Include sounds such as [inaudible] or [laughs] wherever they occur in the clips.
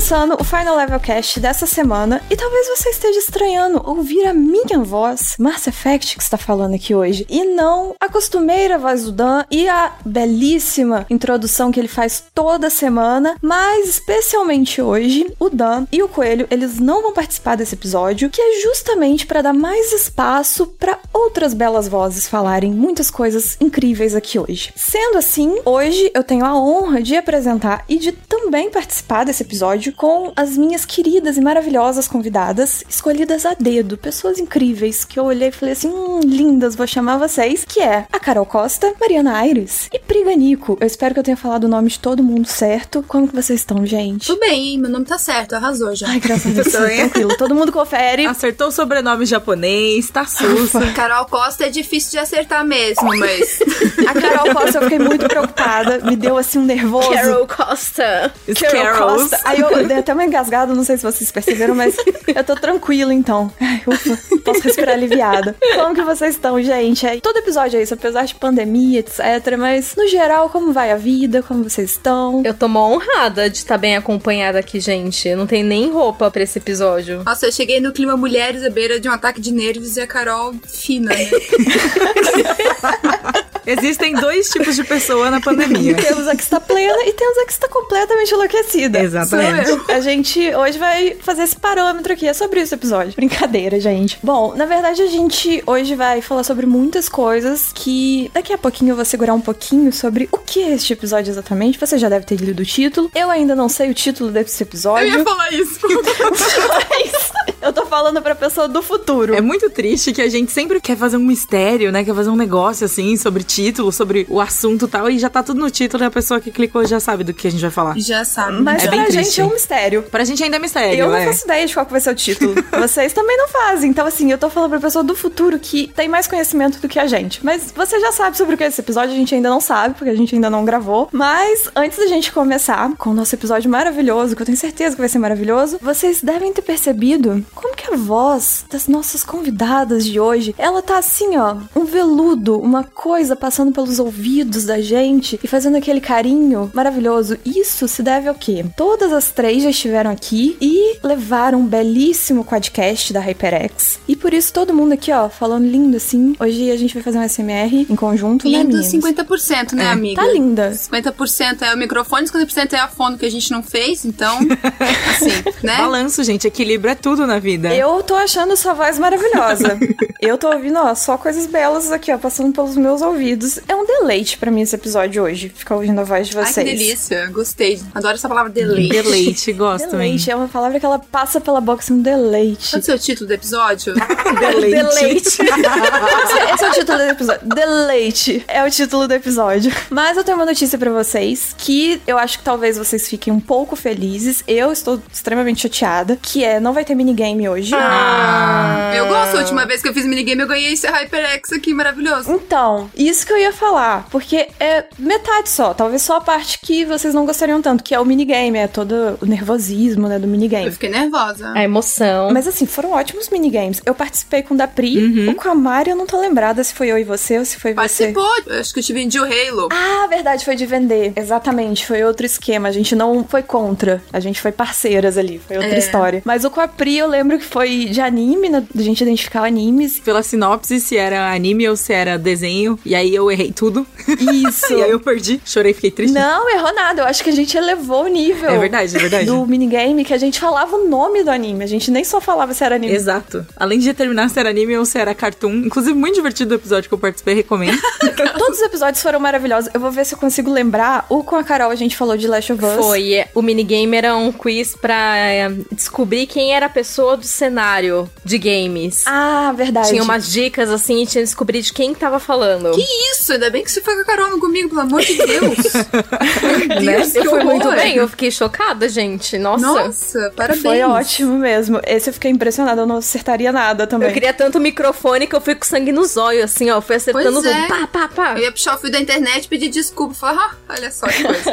começando o Final Level Cast dessa semana e talvez você esteja estranhando ouvir a minha voz, Mass Effect, que está falando aqui hoje, e não a costumeira voz do Dan e a belíssima introdução que ele faz toda semana, mas especialmente hoje, o Dan e o Coelho, eles não vão participar desse episódio, que é justamente para dar mais espaço para outras belas vozes falarem muitas coisas incríveis aqui hoje. Sendo assim, hoje eu tenho a honra de apresentar e de também participar desse episódio com as minhas queridas e maravilhosas convidadas, escolhidas a dedo, pessoas incríveis que eu olhei e falei assim: hum, lindas, vou chamar vocês, que é a Carol Costa, Mariana Aires e Priganico. Eu espero que eu tenha falado o nome de todo mundo certo. Como que vocês estão, gente? Tudo bem, meu nome tá certo, arrasou já. Ai, graças a [laughs] Deus, tranquilo. Todo mundo confere. Acertou o sobrenome japonês, tá sussa. Carol Costa é difícil de acertar mesmo, mas. A Carol Costa, eu fiquei muito preocupada. Me deu assim um nervoso. Carol Costa. Carol. Costa. Aí eu dei até uma engasgada, não sei se vocês perceberam, mas [laughs] eu tô tranquila então. Ai, ufa, posso respirar aliviada. Como que vocês estão, gente? Aí, todo episódio é isso, apesar de pandemia, etc. Mas no geral, como vai a vida? Como vocês estão? Eu tô mó honrada de estar bem acompanhada aqui, gente. Eu não tenho nem roupa pra esse episódio. Nossa, eu cheguei no clima mulheres à beira de um ataque de nervos e a Carol fina, né? [laughs] Existem dois tipos de pessoa na pandemia. [laughs] Temos a que está plena e temos a que está completamente enlouquecida. Exatamente. Eu. A gente hoje vai fazer esse parâmetro aqui. É sobre o episódio. Brincadeira, gente. Bom, na verdade, a gente hoje vai falar sobre muitas coisas que daqui a pouquinho eu vou segurar um pouquinho sobre o que é este episódio exatamente. Você já deve ter lido o título. Eu ainda não sei o título desse Eu episódio. ia falar isso. [laughs] Mas eu tô falando pra pessoa do futuro. É muito triste que a gente sempre quer fazer um mistério, né? Quer fazer um negócio assim sobre título, sobre o assunto e tal, e já tá tudo no título e a pessoa que clicou já sabe do que a gente vai falar. Já sabe. Mas É bem pra triste. gente é um mistério. Pra gente ainda é mistério, Eu não é. faço ideia de qual que vai ser o título. [laughs] Vocês também não fazem. Então, assim, eu tô falando pra pessoa do futuro que tem mais conhecimento do que a gente. Mas você já sabe sobre o que é esse episódio, a gente ainda não sabe, porque a gente ainda não gravou. Mas antes da gente começar com o nosso episódio maravilhoso, que eu tenho certeza que vai ser maravilhoso, vocês devem ter percebido como que a voz das nossas convidadas de hoje, ela tá assim, ó, um veludo, uma coisa passando pelos ouvidos da gente e fazendo aquele carinho maravilhoso. Isso se deve ao quê? Todas as três já estiveram aqui e levaram um belíssimo quadcast da HyperX. E por isso todo mundo aqui, ó, falando lindo assim. Hoje a gente vai fazer um SMR em conjunto, né, Lindo meninas? 50%, né, É. amiga? Tá linda. 50% é o microfone, 50% é a fono que a gente não fez, então, [laughs] assim, né? Balanço, gente. Equilíbrio é tudo na vida. Eu tô achando sua voz maravilhosa. [laughs] eu tô ouvindo, ó, só coisas belas aqui, ó, passando pelos meus ouvidos. É um deleite pra mim esse episódio hoje, ficar ouvindo a voz de Ai, vocês. que delícia. Gostei. Adoro essa palavra deleite. Deleite, gosto. Deleite, é uma palavra que ela passa pela boca assim, deleite. Qual é o seu título do episódio? [laughs] Deleite. [laughs] Esse é o título do episódio. Deleite é o título do episódio. Mas eu tenho uma notícia pra vocês que eu acho que talvez vocês fiquem um pouco felizes. Eu estou extremamente chateada, que é não vai ter minigame hoje. Ah, eu gosto. A última vez que eu fiz minigame, eu ganhei esse HyperX aqui, maravilhoso. Então, isso que eu ia falar, porque é metade só, talvez só a parte que vocês não gostariam tanto, que é o minigame, é todo o nervosismo, né, do Eu minigame. fiquei nervosa. A emoção. Mas assim, foram ótimos minigames. Eu participei com o da Pri, o com a Mari, eu não tô lembrada se foi eu e você ou se foi você. Participou. Eu acho que eu te vendi o Halo. Ah, verdade, foi de vender. Exatamente, foi outro esquema. A gente não foi contra, a gente foi parceiras ali, foi outra É. história. Mas o com a Pri, eu lembro que foi de anime, né, da gente identificar animes. Pela sinopse, se era anime ou se era desenho. E aí eu errei tudo. Isso. [laughs] e aí eu perdi. Chorei, fiquei triste. Não, errou nada. Eu acho que a gente elevou o nível. É verdade, é verdade. Do minigame, que a gente falava o nome do anime. A gente nem só falava se era anime. Exato. Além de determinar se era anime ou se era cartoon. Inclusive, muito divertido o episódio que eu participei, recomendo. [laughs] Todos os episódios foram maravilhosos. Eu vou ver se eu consigo lembrar. O com a Carol a gente falou de Last of Us. Foi. O minigame era um quiz pra é, descobrir quem era a pessoa do cenário de games. Ah, verdade. Tinha umas dicas assim e tinha que descobrir de quem tava falando. Que isso? Ainda bem que você foi com a Carol comigo, pelo amor de Deus. [laughs] Né? Deus, Eu fui horror. muito bem, eu fiquei chocada, gente. Nossa. Nossa, parabéns. Foi ótimo mesmo. Esse eu fiquei impressionada. Eu não acertaria nada também. Eu queria tanto microfone que eu fui com sangue nos olhos, assim, ó. Eu fui acertando Pois é. Pá, pá, pá. Eu ia puxar o fio da internet e pedir desculpa. Falar, ah, olha só que coisa.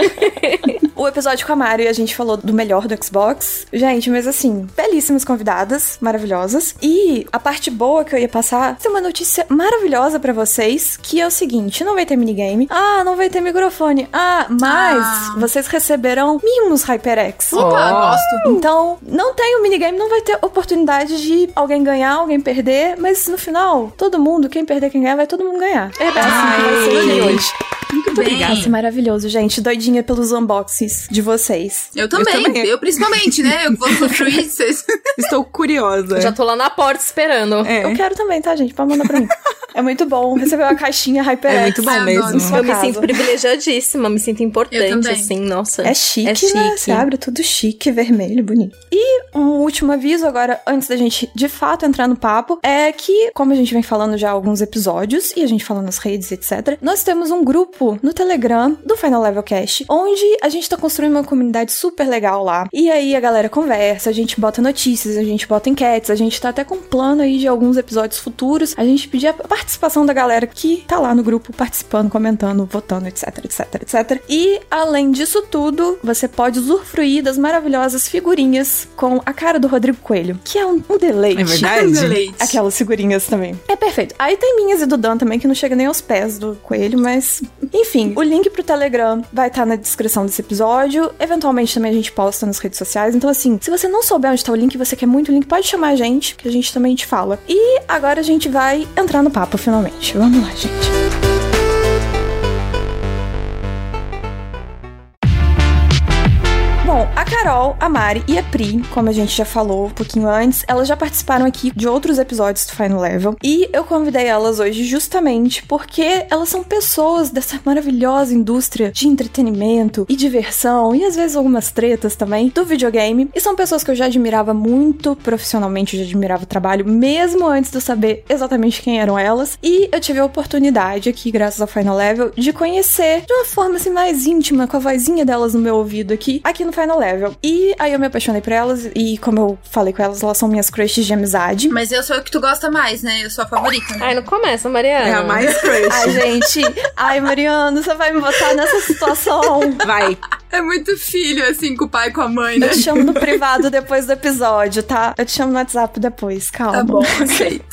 [laughs] o episódio com a Mari a gente falou do melhor do Xbox. Gente, mas assim, belíssimas convidadas, maravilhosas. E a parte boa que eu ia passar é uma notícia maravilhosa pra vocês, que é o seguinte, não vai ter minigame. Ah, não vai ter microfone. Ah, mas Ah. Vocês receberão mimos HyperX. Opa, Ó. gosto. Então, não tem o minigame, não vai ter oportunidade de alguém ganhar, alguém perder, mas no final, todo mundo, quem perder, quem ganhar, vai todo mundo ganhar. É assim que vai ser Ai, hoje. Muito bem. Vai ser maravilhoso, gente. Doidinha pelos unboxings de vocês. Eu também, eu, também. principalmente, né? Eu vou sofrer [laughs] vocês. Estou curiosa. Já tô lá na porta esperando. É. Eu quero também, tá, gente? Pode mandar pra mim. É muito bom receber uma caixinha HyperX. É muito bom eu mesmo. Eu me sinto privilegiadíssima, me sinto Eu importante, também. assim, nossa. É chique, É chique. né? Você abre tudo chique, vermelho, bonito. E um último aviso agora, antes da gente de fato entrar no papo, é que, como a gente vem falando já há alguns episódios, e a gente fala nas redes, etc., nós temos um grupo no Telegram do Final Level Cast, onde a gente tá construindo uma comunidade super legal lá. E aí a galera conversa, a gente bota notícias, a gente bota enquetes, a gente tá até com um plano aí de alguns episódios futuros. A gente pedir a participação da galera que tá lá no grupo participando, comentando, votando, etc, etc, etc. E além disso tudo, você pode usufruir das maravilhosas figurinhas com a cara do Rodrigo Coelho, que é um, um deleite. É verdade? Leite. Aquelas figurinhas também. É perfeito. Aí tem minhas e do Dan também, que não chega nem aos pés do coelho, mas. Enfim, o link pro Telegram vai estar na descrição desse episódio. Eventualmente também a gente posta nas redes sociais. Então, assim, se você não souber onde tá o link e você quer muito o link, pode chamar a gente, que a gente também te fala. E agora a gente vai entrar no papo finalmente. Vamos lá, gente. Bom, a Carol, a Mari e a Pri, como a gente já falou um pouquinho antes, elas já participaram aqui de outros episódios do Final Level. E eu convidei elas hoje justamente porque elas são pessoas dessa maravilhosa indústria de entretenimento e diversão, e às vezes algumas tretas também, do videogame. E são pessoas que eu já admirava muito profissionalmente, eu já admirava o trabalho, mesmo antes de eu saber exatamente quem eram elas. E eu tive a oportunidade aqui, graças ao Final Level, de conhecer de uma forma assim mais íntima, com a vozinha delas no meu ouvido aqui, aqui no Final Level. E aí eu me apaixonei por elas, e como eu falei com elas, elas são minhas crushes de amizade. Mas eu sou a que tu gosta mais, né? Eu sou a favorita. Né? Ai, não começa, Mariana. É a mais crush. Ai, gente. Ai, Mariano, você vai me botar nessa situação. Vai. É muito filho, assim, com o pai e com a mãe, né? Eu te chamo no privado depois do episódio, tá? Eu te chamo no WhatsApp depois, calma. Tá bom, [laughs] aceito.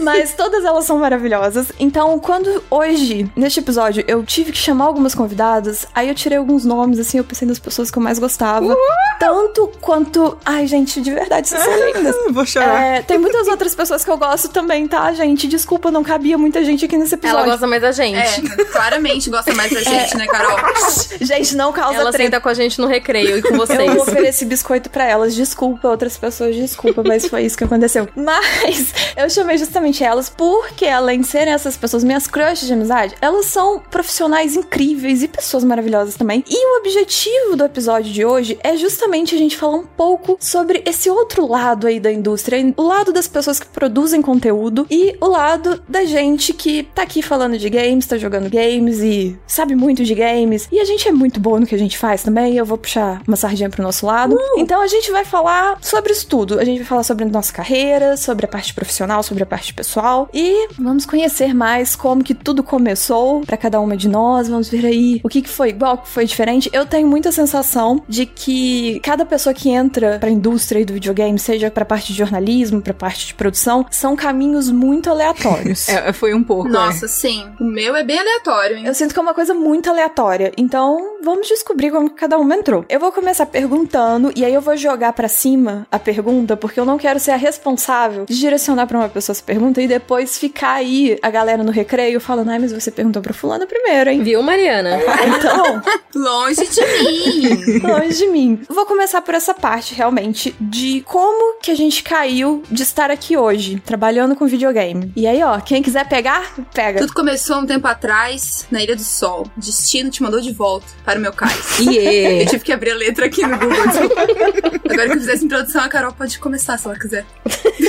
Mas todas elas são maravilhosas. Então, quando hoje, neste episódio, eu tive que chamar algumas convidadas, aí eu tirei alguns nomes, assim, eu pensei nas pessoas que eu mais gostava. Tanto quanto. Ai, gente, de verdade, vocês são [laughs] lindas. Vou chorar. É, tem muitas outras pessoas que eu gosto também, tá, gente? Desculpa, não cabia muita gente aqui nesse episódio. Ela gosta mais da gente. É, claramente gosta mais da gente, né, Carol? [laughs] Gente, não causa Ela treta. senta com a gente no recreio e com [laughs] vocês. Eu ofereci biscoito pra elas. Desculpa, outras pessoas, desculpa, mas foi isso que aconteceu. [laughs] Mas eu chamei justamente elas porque, além de serem essas pessoas minhas crushes de amizade, elas são profissionais incríveis e pessoas maravilhosas também. E o objetivo do episódio de hoje é justamente a gente falar um pouco sobre esse outro lado aí da indústria, o lado das pessoas que produzem conteúdo e o lado da gente que tá aqui falando de games, tá jogando games e sabe muito de games. E a gente é muito bom no que a gente faz também. Eu vou puxar uma sardinha pro nosso lado. Então a gente vai falar sobre isso tudo. A gente vai falar sobre a nossa carreira, sobre a parte profissional, sobre a parte pessoal e vamos conhecer mais como que tudo começou pra cada uma de nós. Vamos ver aí o que, que foi igual, o que foi diferente. Eu tenho muita sensação de que cada pessoa que entra pra indústria do videogame, seja pra parte de jornalismo, pra parte de produção, são caminhos muito aleatórios. [laughs] É, foi um pouco. Nossa, sim. O meu é bem aleatório, hein? Eu sinto que é uma coisa muito aleatória. Então, vamos descobrir como que cada uma entrou. Eu vou começar perguntando e aí eu vou jogar pra cima a pergunta, porque eu não quero ser a responsável de direcionar pra uma pessoa essa pergunta e depois ficar aí a galera no recreio falando: "Ai, mas você perguntou pra fulana primeiro, hein?" Viu, Mariana? Então, [laughs] Longe de mim. longe de mim. Vou começar por essa parte, realmente, de como que a gente caiu de estar aqui hoje, trabalhando com videogame. E aí, ó, quem quiser pegar, pega. Tudo começou um tempo atrás, na Ilha do Sol. Destino te mandou de volta para o meu cais. Yeah. [laughs] Eu tive que abrir a letra aqui no Google. Agora que eu fizesse introdução, a Carol pode começar se ela quiser.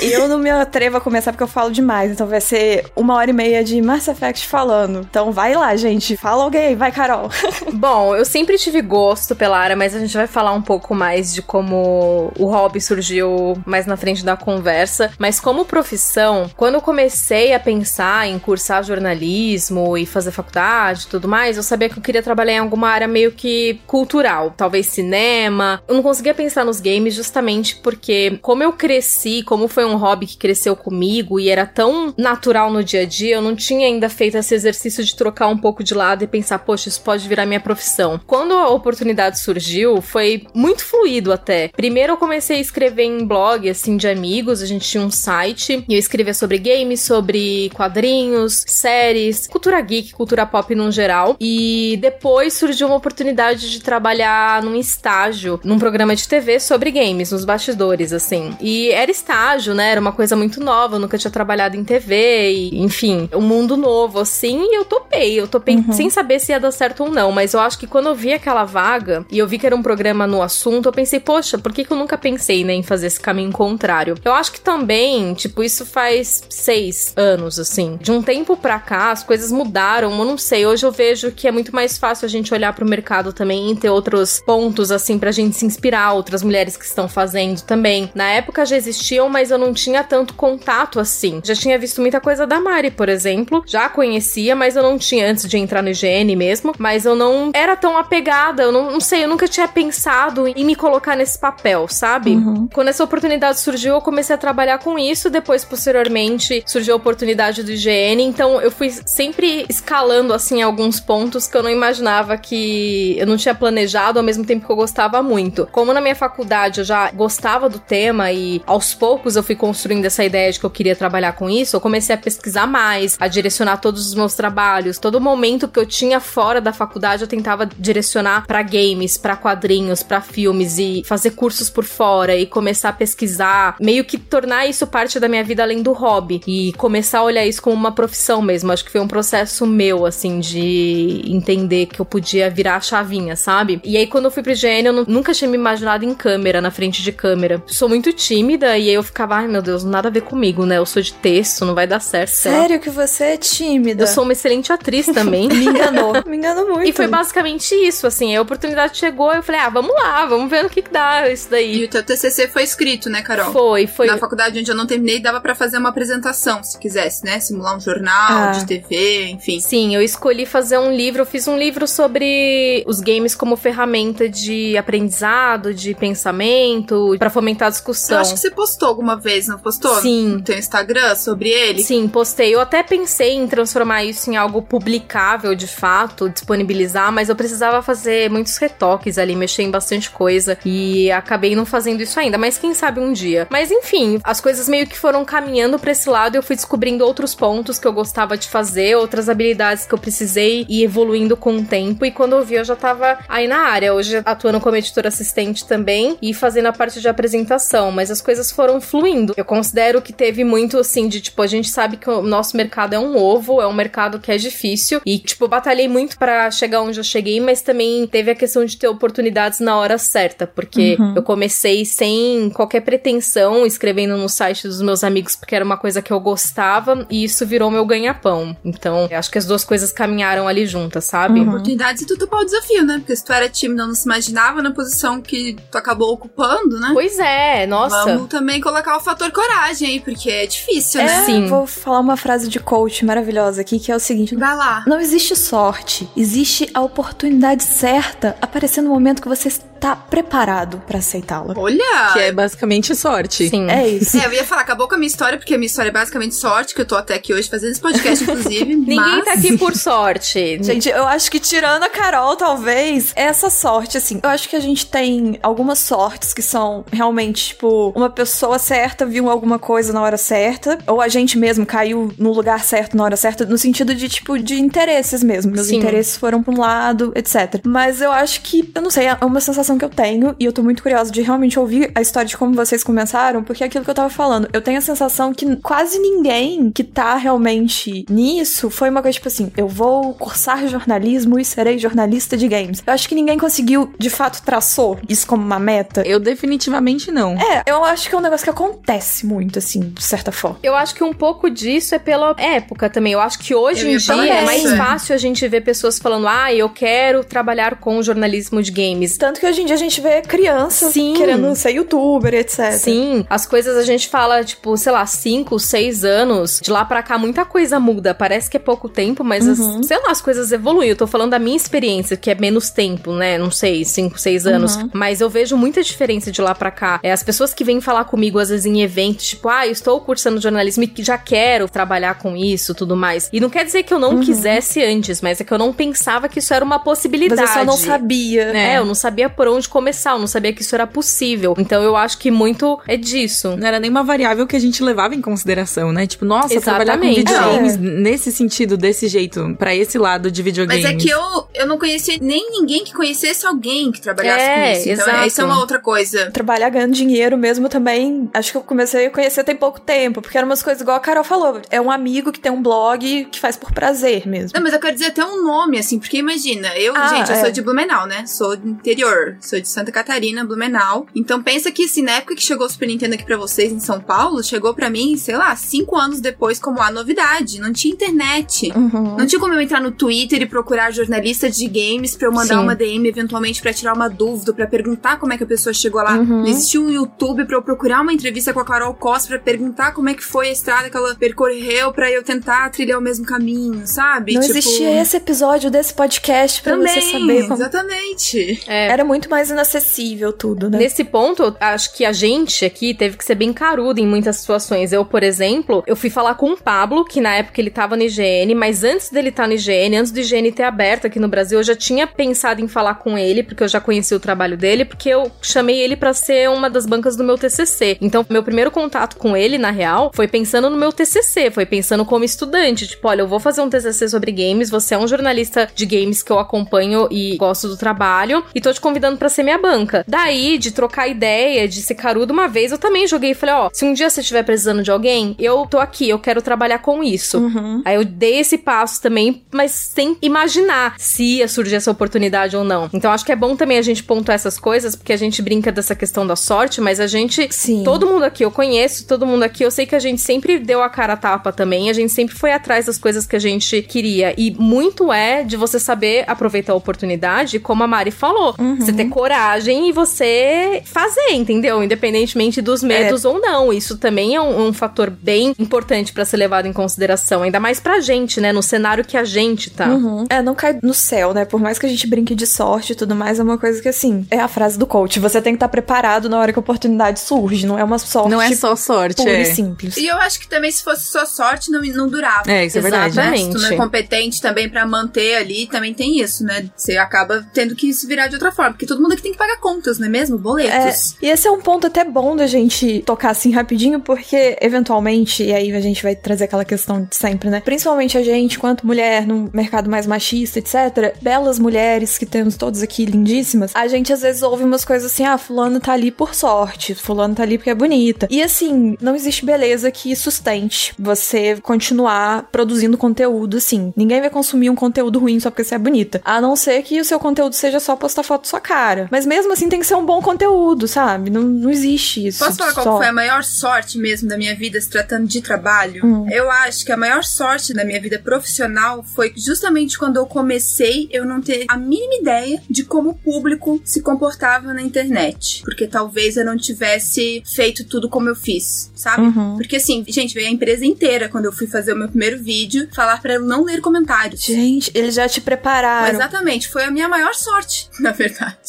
Eu não me atrevo a começar porque eu falo demais, então vai ser uma hora e meia de Mass Effect falando. Então vai lá, gente. Fala alguém, vai, Carol. [laughs] Bom, eu sempre tive gosto pela área, mas a gente vai falar um pouco mais de como o hobby surgiu mais na frente da conversa. Mas como profissão, quando eu comecei a pensar em cursar jornalismo e fazer faculdade e tudo mais, eu sabia que eu queria trabalhar em alguma área meio que cultural, talvez cinema. Eu não conseguia pensar nos games justamente porque, como eu cresci, como foi um hobby que cresceu comigo e era tão natural no dia a dia, eu não tinha ainda feito esse exercício de trocar um pouco de lado e pensar, poxa, isso pode virar minha profissão. Quando a oportunidade surgiu, foi muito fluido até. Primeiro eu comecei a escrever em blog, assim, de amigos, a gente tinha um site, e eu escrevia sobre games, sobre quadrinhos, séries, cultura geek, cultura pop no geral. E depois surgiu uma oportunidade de trabalhar num estágio, num programa de TV sobre games, nos bastidores, assim. E era estágio, né? Era uma coisa muito nova, eu nunca tinha trabalhado em TV, e, enfim, um mundo novo, assim, e eu topei. Eu topei uhum. sem saber se ia dar certo ou não, mas eu acho que quando eu vi aquela vaga e eu vi que era um programa no assunto, eu pensei, poxa, por que, que eu nunca pensei, né, em fazer esse caminho contrário? Eu acho que também, tipo, isso faz seis anos, assim. De um tempo pra cá, as coisas mudaram, eu não sei. Hoje eu vejo que é muito mais fácil a gente olhar pro mercado também e ter outros pontos, assim, pra gente se inspirar, outras mulheres que estão fazendo também. Na época já existiam, mas eu não tinha tanto contato assim. Já tinha visto muita coisa da Mari, por exemplo. Já conhecia, mas eu não tinha antes de entrar no IGN mesmo. Mas eu não era tão apegada. Eu não, não sei, eu nunca tinha pensado em me colocar nesse papel, sabe? Uhum. Quando essa oportunidade surgiu, eu comecei a trabalhar com isso. Depois, posteriormente, surgiu a oportunidade do IGN. Então, eu fui sempre escalando, assim, alguns pontos que eu não imaginava que eu não tinha planejado, ao mesmo tempo que eu gostava muito. Como na minha faculdade eu já gostava do tema e aos poucos eu fui construindo essa ideia de que eu queria trabalhar com isso, eu comecei a pesquisar mais, a direcionar todos os meus trabalhos. Todo momento que eu tinha fora da faculdade eu tentava direcionar para games, para quadrinhos, para filmes e fazer cursos por fora e começar a pesquisar, meio que tornar isso parte da minha vida além do hobby e começar a olhar isso como uma profissão mesmo. Acho que foi um processo meu assim de entender que eu podia virar a chavinha, sabe? E aí quando eu fui pro IGN eu nunca tinha me imaginado em câmera, na frente de câmera. Sou muito tímida e aí eu ficava, ai meu Deus, nada a ver comigo, né? Eu sou de texto, não vai dar certo. Sério que você é tímida? Eu sou uma excelente atriz [laughs] também. me enganou. me enganou muito. E foi basicamente isso, assim. A oportunidade chegou e eu falei, ah, vamos lá, vamos ver no que, que dá isso daí. E o teu TCC foi escrito, né, Carol? Foi, foi. Na faculdade onde eu não terminei, dava para fazer uma apresentação, se quisesse, né? Simular um jornal, ah. de TV, enfim. Sim, eu escolhi fazer um livro. Eu fiz um livro sobre os games como ferramenta de aprendizado, de pensamento, para fomentar a discussão. Eu acho que você postou alguma vez, não postou? Sim. No teu Instagram sobre ele? Sim, postei. Eu até pensei em transformar isso em algo publicável de fato, disponibilizar, mas eu precisava fazer muitos retoques ali, mexer em bastante coisa e acabei não fazendo isso ainda, mas quem sabe um dia. Mas enfim, as coisas meio que foram caminhando para esse lado e eu fui descobrindo outros pontos que eu gostava de fazer, outras habilidades que eu precisei ir evoluindo com o tempo e quando eu vi eu já tava aí na área. Hoje atuando como editora assistente também e fazendo a parte de apresentação, mas as coisas foram fluindo. Eu considero que teve muito assim de tipo, a gente sabe que o nosso mercado é um ovo, é um mercado que é difícil e tipo, batalhei muito para chegar onde eu cheguei, mas também teve a questão de ter oportunidades na hora certa, porque uhum. eu comecei sem qualquer pretensão, escrevendo no site dos meus amigos porque era uma coisa que eu gostava e isso virou meu ganha-pão. Então, acho que as duas coisas caminharam ali juntas, sabe? Uhum. Oportunidades e tudo topar o desafio, né? Porque se tu era tímida, não se imaginava na posição que tu acabou ocupando, né? Pois é, nossa. Vamos também colocar o fator coragem aí, porque é difícil, é, né? Sim. Vou falar uma frase de coach maravilhosa aqui, que é o seguinte: Vai lá. Não existe sorte, existe a oportunidade certa aparecendo no momento que você tá preparado para aceitá-la. Olha! Que é basicamente sorte. Sim. É [laughs] isso. É, eu ia falar, acabou com a minha história, porque a minha história é basicamente sorte, que eu tô até aqui hoje fazendo esse podcast, inclusive. [laughs] Ninguém mas... tá aqui por sorte. [laughs] Gente, eu acho que tirando a Carol, talvez, essa sorte, assim, eu acho que a gente tem algumas sortes que são realmente, tipo, uma pessoa certa viu alguma coisa na hora certa, ou a gente mesmo caiu no lugar certo na hora certa, no sentido de, tipo, de interesses mesmo. Meus Sim. interesses foram pra um lado, etc. Mas eu acho que, eu não sei, é uma sensação sensação que eu tenho, e eu tô muito curiosa de realmente ouvir a história de como vocês começaram, porque é aquilo que eu tava falando. Eu tenho a sensação que quase ninguém que tá realmente nisso foi uma coisa tipo assim: eu vou cursar jornalismo e serei jornalista de games. Eu acho que ninguém conseguiu, de fato, traçou isso como uma meta. Eu definitivamente não. É, eu acho que é um negócio que acontece muito, assim, de certa forma. Eu acho que um pouco disso é pela época também. Eu acho que hoje Eu em ia dia é mais é. fácil a gente ver pessoas falando: ah, eu quero trabalhar com jornalismo de games. Tanto que hoje em dia a gente vê criança Sim. querendo ser youtuber, etc. Sim, as coisas a gente fala, tipo, sei lá, 5, 6 anos. De lá pra cá, muita coisa muda. Parece que é pouco tempo, mas, as- Uhum. sei lá, as coisas evoluem. Eu tô falando da minha experiência, que é menos tempo, né? Não sei, 5, 6 anos. Uhum. Mas eu vejo muita diferença de lá pra cá. É, as pessoas que vêm falar comigo, às vezes, em eventos, tipo, ah, eu estou cursando jornalismo e que já quero trabalhar com isso tudo mais. E não quer dizer que eu não Uhum. quisesse antes, mas é que eu não pensava que isso era uma possibilidade. Mas eu só não sabia. É, eu não sabia por onde começar, eu não sabia que isso era possível. Então eu acho que muito é disso. Não era nenhuma variável que a gente levava em consideração, né? Tipo, nossa, trabalhar com Exatamente. videogames nesse sentido, desse jeito, pra esse lado de videogames. Mas é que eu, eu não conhecia nem ninguém que conhecesse alguém que trabalhasse É, com isso. Então, exato. isso é uma outra coisa. Trabalhar ganhando dinheiro mesmo também. Acho que eu comecei a conhecer tem pouco tempo, porque eram umas coisas igual a Carol falou. É um amigo que tem um blog que faz por prazer mesmo. Não, mas eu quero dizer até um nome, assim, porque imagina, eu, Ah, gente, eu é. sou de Blumenau, né? Sou do interior, sou de Santa Catarina, Blumenau. Então pensa que, assim, na época que chegou o Super Nintendo aqui pra vocês em São Paulo, chegou pra mim, sei lá, cinco anos depois como a novidade. Não tinha internet. Uhum. Não tinha como eu entrar no Twitter e procurar jornalista de games pra eu mandar Sim. uma DM eventualmente pra tirar uma dúvida, pra perguntar como é que a pessoa chegou lá. Uhum. Não existia um YouTube pra eu procurar uma entrevista com a Carol Costa pra perguntar como é que foi a estrada que ela percorreu pra eu tentar trilhar o mesmo caminho, sabe? Não Tipo, existia esse episódio desse podcast pra Também, você saber como. exatamente. É. Era muito mais inacessível tudo, né? Nesse ponto, acho que a gente aqui teve que ser bem carudo em muitas situações. Eu, por exemplo, eu fui falar com o Pablo, que na época ele tava no IGN, mas antes dele estar no IGN, antes do IGN ter aberto aqui no Brasil, eu já tinha pensado em falar com ele, porque eu já conhecia o trabalho dele, porque eu chamei ele pra ser uma das bancas do meu TCC. Então, meu primeiro contato com ele, na real, foi pensando no meu TCC, foi pensando como estudante, tipo, olha, eu vou fazer um TCC sobre games, você é um jornalista de games que eu acompanho e gosto do trabalho, e tô te convidando pra ser minha banca. Daí, de trocar ideia, de ser carudo uma vez, eu também joguei e falei, ó, se um dia você estiver precisando de alguém, eu tô aqui, eu quero trabalhar com isso. Uhum. Aí eu dei esse passo também, mas sem imaginar se ia surgir essa oportunidade ou não. Então acho que é bom também a gente pontuar essas coisas, porque a gente brinca dessa questão da sorte, mas a gente. Sim. Todo mundo aqui eu conheço, todo mundo aqui eu sei que a gente sempre deu a cara a tapa também, a gente sempre foi atrás das coisas que a gente queria. E muito é de você saber aproveitar a oportunidade, como a Mari falou. Você ter coragem e você fazer, entendeu? Independentemente dos medos ou não. Isso também é um, um fator bem importante pra ser levado em consideração. Ainda mais pra gente, né? No cenário que a gente tá. Uhum. É, não cai no céu, né? Por mais que a gente brinque de sorte e tudo mais, é uma coisa que, assim, é a frase do coach. Você tem que estar preparado na hora que a oportunidade surge. Não é uma sorte Não é só sorte, pura é. e simples. E eu acho que também se fosse só sorte, não, não durava. É, isso é verdade. Né? Se Exatamente. tu não é competente também pra manter ali, também tem isso, né? Você acaba tendo que se virar de outra forma. Porque todo mundo aqui tem que pagar contas, não é mesmo? É, Boletos. e esse é um ponto até bom da gente tocar assim rapidinho, porque eventualmente, e aí a gente vai trazer aquela questão de sempre, né? Principalmente a gente, quanto mulher, num mercado mais machista, etc., belas mulheres que temos todos aqui lindíssimas, a gente às vezes ouve umas coisas assim: ah, fulano tá ali por sorte, fulano tá ali porque é bonita. E assim, não existe beleza que sustente você continuar produzindo conteúdo assim. Ninguém vai consumir um conteúdo ruim só porque você é bonita. A não ser que o seu conteúdo seja só postar foto da sua cara. Mas mesmo assim tem que ser um bom conteúdo, sabe? Não, não existe isso. Posso falar qual só. foi a maior sorte mesmo da minha vida se tratando de trabalho? Hum. Eu acho que a maior sorte da minha vida profissional foi justamente quando eu comecei, eu não ter a mínima ideia de como o público se comportava na internet. Porque talvez eu não tivesse feito tudo como eu fiz, sabe? Uhum. Porque assim, gente, veio a empresa inteira quando eu fui fazer o meu primeiro vídeo falar pra eu não ler comentários. Gente, eles já te prepararam. Exatamente, foi a minha maior sorte, [laughs] na verdade,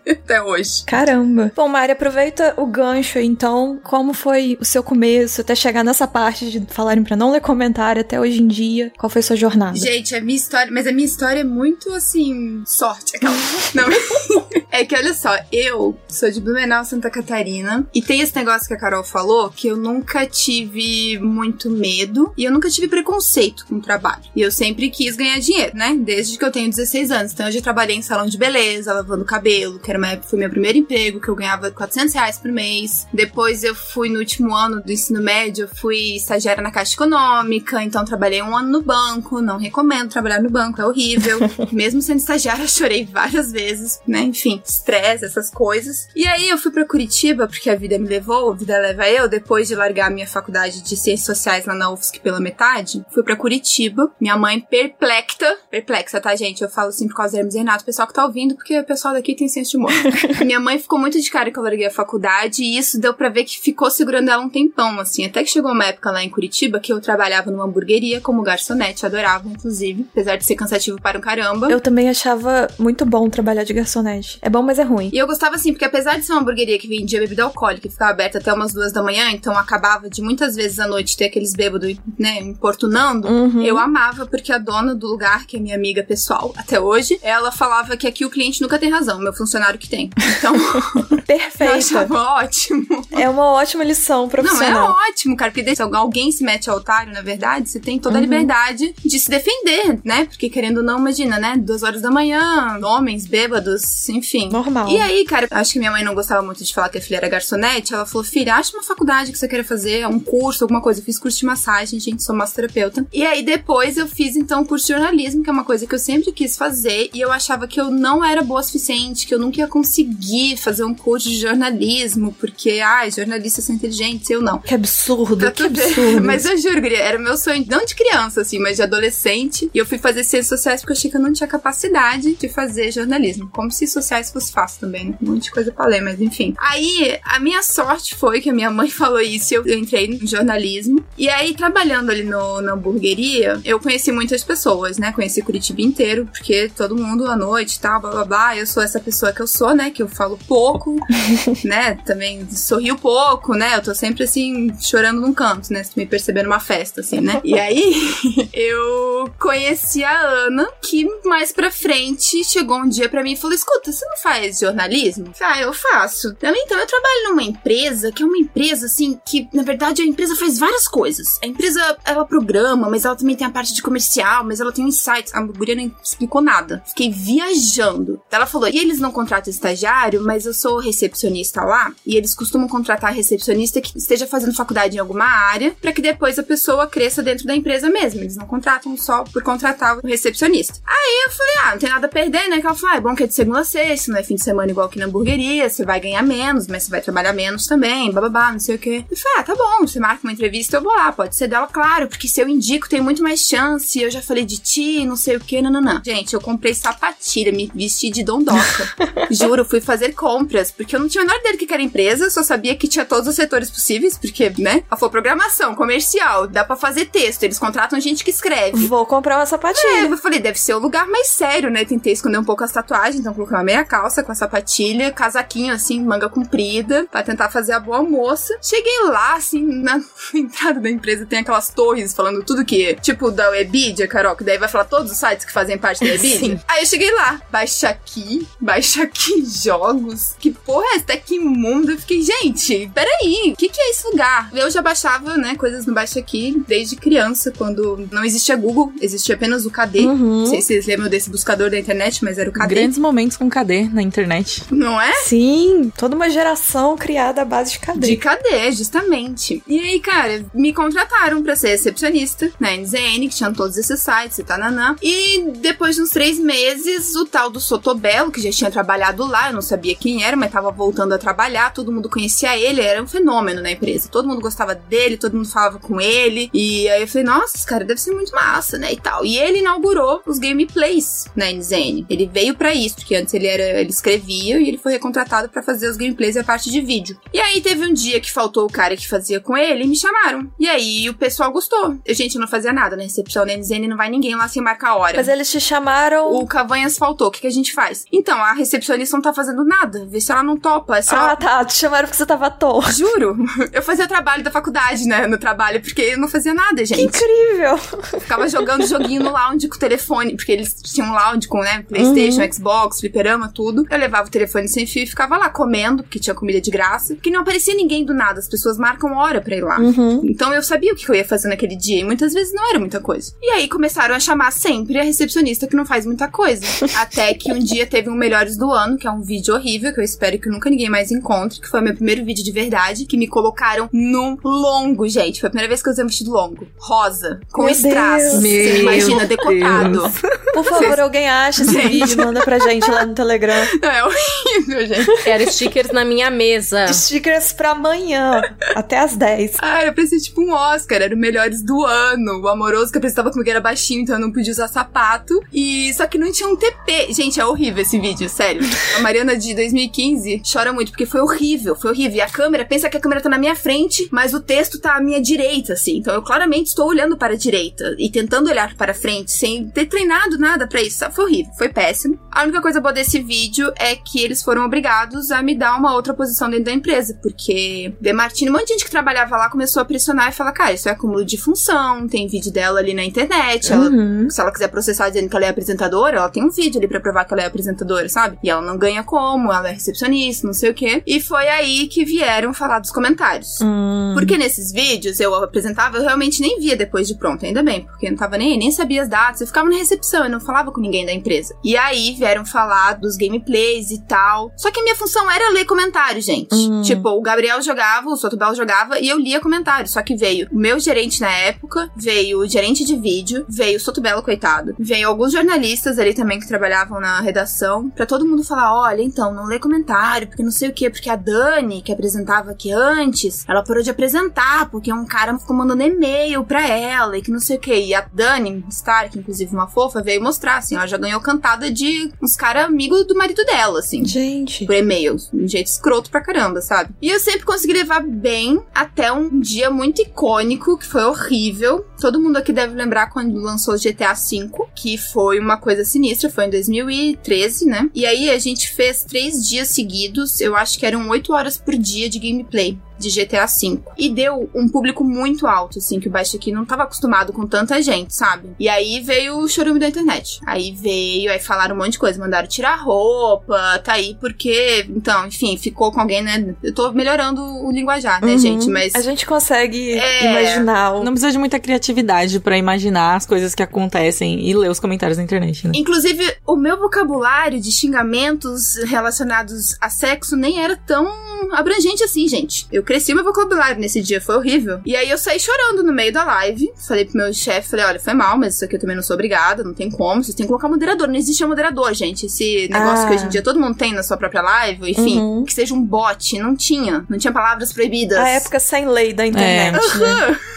[laughs] até hoje. Caramba. Bom, Mari, aproveita o gancho aí, então. Como foi o seu começo até chegar nessa parte de falarem pra não ler comentário até hoje em dia? Qual foi a sua jornada? Gente, a minha história, mas a minha história é muito assim, sorte, aquela. [laughs] Não. [laughs] É que olha só, eu sou de Blumenau, Santa Catarina, e tem esse negócio que a Carol falou que eu nunca tive muito medo e eu nunca tive preconceito com o trabalho. E eu sempre quis ganhar dinheiro, né? Desde que eu tenho 16 anos. Então eu já trabalhei em salão de beleza, lavando cabelo, que era uma foi meu primeiro emprego, que eu ganhava 400 reais por mês. Depois eu fui no último ano do ensino médio, eu fui estagiária na Caixa Econômica, então trabalhei um ano no banco, não recomendo trabalhar no banco, é horrível. [laughs] Mesmo sendo estagiária, [laughs] chorei várias vezes, né? Enfim, estresse, essas coisas. E aí eu fui para Curitiba, porque a vida me levou, a vida leva eu, depois de largar a minha faculdade de Ciências Sociais lá na UFSC pela metade, fui para Curitiba. Minha mãe perplexa, perplexa, tá, gente? Eu falo assim por causa do Hermes Renato, o pessoal que tá ouvindo, porque o pessoal daqui tem senso de humor. [laughs] minha mãe ficou muito de cara que eu larguei a faculdade e isso deu para ver que ficou segurando ela um tempão, assim. Até que chegou uma época lá em Curitiba que eu trabalhava numa hamburgueria como garçonete, adorava, inclusive, apesar de ser cansativo para um caramba. Eu também achava muito bom trabalhar de garçonete. É bom, mas é ruim. E eu gostava assim, porque apesar de ser uma hamburgueria que vendia bebida alcoólica e ficava aberta até umas duas da manhã, então acabava de muitas vezes à noite ter aqueles bêbados, né, importunando, Uhum. eu amava, porque a dona do lugar, que é minha amiga pessoal até hoje, ela falava que aqui o cliente nunca tem razão, meu funcionário que tem. Então, [laughs] eu achava ótimo. É uma ótima lição Não, profissional. é ótimo, cara, porque se alguém se mete ao otário, na verdade, você tem toda a liberdade de se defender, né? Porque querendo ou não, imagina, né? Duas horas da manhã, homens bêbados, enfim. Normal. E aí, cara, acho que minha mãe não gostava muito de falar que a filha era garçonete. Ela falou: filha, acha uma faculdade que você queira fazer, um curso, alguma coisa. Eu fiz curso de massagem, gente, sou massoterapeuta. E aí depois eu fiz então curso de jornalismo, que é uma coisa que eu sempre quis fazer. E eu achava que eu não era boa o suficiente, que eu nunca ia conseguir fazer um curso de jornalismo, porque, ai, jornalistas são inteligentes, eu não. Que absurdo, Tá que tudo absurdo. [laughs] Mas eu juro, guria, era meu sonho, não de criança, assim, mas de adolescente. E eu fui fazer ciências sociais porque eu achei que eu não tinha capacidade de fazer jornalismo. Como se sociais fosse fácil também, né? Um monte de coisa pra ler, mas enfim. Aí, a minha sorte foi que a minha mãe [laughs] falou isso e eu, entrei no jornalismo. E aí, trabalhando ali no, na hamburgueria, eu conheci muitas pessoas, né? Conheci Curitiba inteiro, porque todo mundo à noite e tal, blá blá blá. Eu sou essa pessoa que eu sou, né? Que eu falo pouco, [laughs] né? Também sorrio pouco, né? Eu tô sempre assim, chorando num canto, né? Se me perceber numa festa, assim, né? E aí, [laughs] eu conheci a Ana, que mais pra frente chegou um dia pra mim e falou: Escuta, você não faz jornalismo? Ah, eu faço. Ela, então, eu trabalho numa empresa que é uma empresa, assim, que na verdade a empresa faz várias coisas. A empresa, ela programa, mas ela também tem a parte de comercial, mas ela tem um insights. A guria não explicou nada. Fiquei viajando. Ela falou: e eles não contratam estagiário, mas eu sou recepcionista lá, e eles costumam contratar recepcionista que esteja fazendo faculdade em alguma área, pra que depois a pessoa cresça dentro da empresa mesmo. Eles não contratam só por contratar o recepcionista. Aí eu falei: ah, não tem nada a perder, né? Que ela falou: ah, é bom que é de segunda a sexta, não é fim de semana igual aqui na hamburgueria, você vai ganhar menos, mas você vai trabalhar menos também, bababá, não sei o quê. Eu falei: ah, tá bom, você marca uma entrevista, eu vou lá, pode ser dela, claro, porque se eu indico tem muito mais chance, eu já falei de ti, não sei o quê, não, não, não. Gente, eu comprei sapatilha, me vesti de dondoca. [laughs] Juro, fui fazer compras, porque eu não tinha a menor ideia do que era empresa, só sabia que tinha todos os setores possíveis, porque, né? Falou programação, comercial, dá pra fazer texto, eles contratam gente que escreve. Vou comprar uma É, sapatilha. eu falei, deve ser o lugar mais sério, né? Tentei esconder um pouco as tatuagens, então coloquei uma meia calça com a sapatilha, casaquinho assim, manga comprida, pra tentar fazer a boa moça. Cheguei lá, assim, na [laughs] entrada da empresa tem aquelas torres falando tudo que, tipo da Webidia, Carol, que daí vai falar todos os sites que fazem parte da [laughs] Webidia. Sim. Aí eu cheguei lá, baixa aqui, baixa aqui jogos. Que porra é essa? Que imundo. Eu fiquei, gente, peraí, o que, que é esse lugar? Eu já baixava, né, coisas no Baixa Aqui desde criança, quando não existia Google, existia apenas o KD. Uhum. Não sei se vocês lembram desse buscador da internet, mas era o KD. Grandes momentos com KD na internet. Não é? Sim, toda uma geração criada à base de De cadeia. KD, justamente. E aí, cara, me contrataram pra ser recepcionista na NZN, que tinha todos esses sites e tananã. E depois de uns três meses, o tal do Sotobelo, que já tinha trabalhado lá, eu não sabia quem era, mas tava voltando a trabalhar, todo mundo conhecia ele, era um fenômeno na empresa. Todo mundo gostava dele, todo mundo falava com ele. E aí eu falei, nossa, esse cara deve ser muito massa, né? E tal. E ele inaugurou os gameplays na NZN. Ele veio pra isso, porque antes ele era. ele escrevia e ele foi recontratado pra fazer os gameplays e a parte de vídeo. E aí teve um dia que faltou o cara que fazia com ele e me chamaram. E aí o pessoal gostou. Eu, gente, eu não fazia nada na recepção da NZN, não vai ninguém lá sem marcar a hora. Mas eles te chamaram. O Cavanhas faltou, o que, que a gente faz? Então, a recepcionista não tá fazendo nada. Vê se ela não topa. É só. Ah, tá. Te chamaram porque você tava à toa. [laughs] Juro, eu fazia trabalho da faculdade, né? No trabalho, porque eu não fazia nada, Que gente. incrível! Ficava jogando jogando joguinho no lounge com o telefone, porque eles tinham um lounge com, né, Playstation, Uhum. Xbox, fliperama, tudo. Eu levava o telefone sem fio e ficava lá comendo, porque tinha comida de graça, que não aparecia ninguém do nada, as pessoas marcam hora pra ir lá. Uhum. Então eu sabia o que eu ia fazer naquele dia e muitas vezes não era muita coisa. E aí começaram a chamar sempre a recepcionista que não faz muita coisa. [laughs] Até que um dia teve um Melhores do Ano, que é um vídeo horrível, que eu espero que nunca ninguém mais encontre, que foi o meu primeiro vídeo de verdade, que me colocaram num longo, gente. Foi a primeira vez que eu usei um vestido longo. Rosa, com Meu strass. Deus. Você imagina, decotado. Deus. Por favor, alguém acha esse Gente. vídeo, manda pra gente lá no Telegram. [laughs] Não, é horrível, gente. Era stickers na minha mesa. Stickers pra amanhã, até às 10. Ah, eu pensei tipo um Oscar, era o Melhores do Ano. O amoroso que apresentava comigo era baixinho, então eu não podia usar sapato. E só que não tinha um TP. Gente, é horrível esse vídeo, sério. A Mariana de 2015 chora muito, porque foi horrível, foi horrível. E a câmera, pensa que a câmera tá na minha frente, mas o texto tá à minha direita, assim. Então eu claramente estou olhando para a direita e tentando olhar para frente, sem ter treinado nada pra isso. Foi horrível, foi péssimo. A única coisa boa desse vídeo é que eles foram obrigados a me dar uma outra posição dentro da empresa, porque De Martini, um monte de gente que trabalhava lá começou a pressionar e falar: cara, isso é acúmulo de função, tem vídeo dela ali na internet, ela Uhum. se ela quiser processar dizendo que ela é apresentadora, ela tem um vídeo ali pra provar que ela é apresentadora, sabe? E ela não ganha como, ela é recepcionista, não sei o quê. E foi aí que vieram falar dos comentários. Hum. Porque nesses vídeos eu apresentava, eu realmente nem via depois de pronto, ainda bem, porque eu não tava nem nem sabia as datas, eu ficava na recepção, eu não falava com ninguém da empresa. E aí vieram falar dos gameplays e tal. Só que a minha função era ler comentários, gente. Hum. Tipo, o Gabriel jogava, o Sotobel jogava e eu lia comentários. Só que veio o meu gerente na época, veio o gerente de vídeo, veio o Sotobelo, coitado. Veio alguns jornalistas ali também que trabalhavam na redação, pra todo mundo falar: olha, então, não lê comentário, porque não sei o quê, porque a Dani, que apresentava aqui antes, ela parou de apresentar, porque um cara ficou mandando e-mail pra ela e que não sei o quê. E a Dani Stark, inclusive uma fofa, veio mostrar, assim, ela já ganhou cantada de uns caras amigos do marido dela, assim Gente. por e-mail. Um jeito escroto pra caramba, sabe? E eu sempre consegui levar bem até um dia muito icônico, que foi horrível. Todo mundo aqui deve lembrar quando lançou o GTA V, que foi uma coisa sinistra. Foi em 2013, né? E aí a gente fez três dias seguidos. Eu acho que eram oito horas por dia de gameplay de GTA V. E deu um público muito alto, assim, que o Baixo aqui não tava acostumado com tanta gente, sabe? E aí veio o chorume da internet. Aí veio, aí falaram um monte de coisa, mandaram tirar roupa, tá aí porque. Então, enfim, ficou com alguém, né? Eu tô melhorando o linguajar, né, Uhum. gente? Mas. A gente consegue É. imaginar o... Não precisa de muita criatividade pra imaginar as coisas que acontecem e ler os comentários na internet, né? Inclusive, o meu vocabulário de xingamentos relacionados a sexo nem era tão abrangente assim, gente. Eu cresci meu vocabulário nesse dia, foi horrível. E aí eu saí chorando no meio da live. Falei pro meu chefe, falei, olha, foi mal, mas isso aqui eu também não sou obrigada, não tem como. Vocês têm que colocar moderador. Não existe um moderador, gente. Esse negócio Ah. que hoje em dia todo mundo tem na sua própria live, enfim, Uhum. que seja um bot. Não tinha. Não tinha palavras proibidas. A época sem lei da internet, né? [laughs]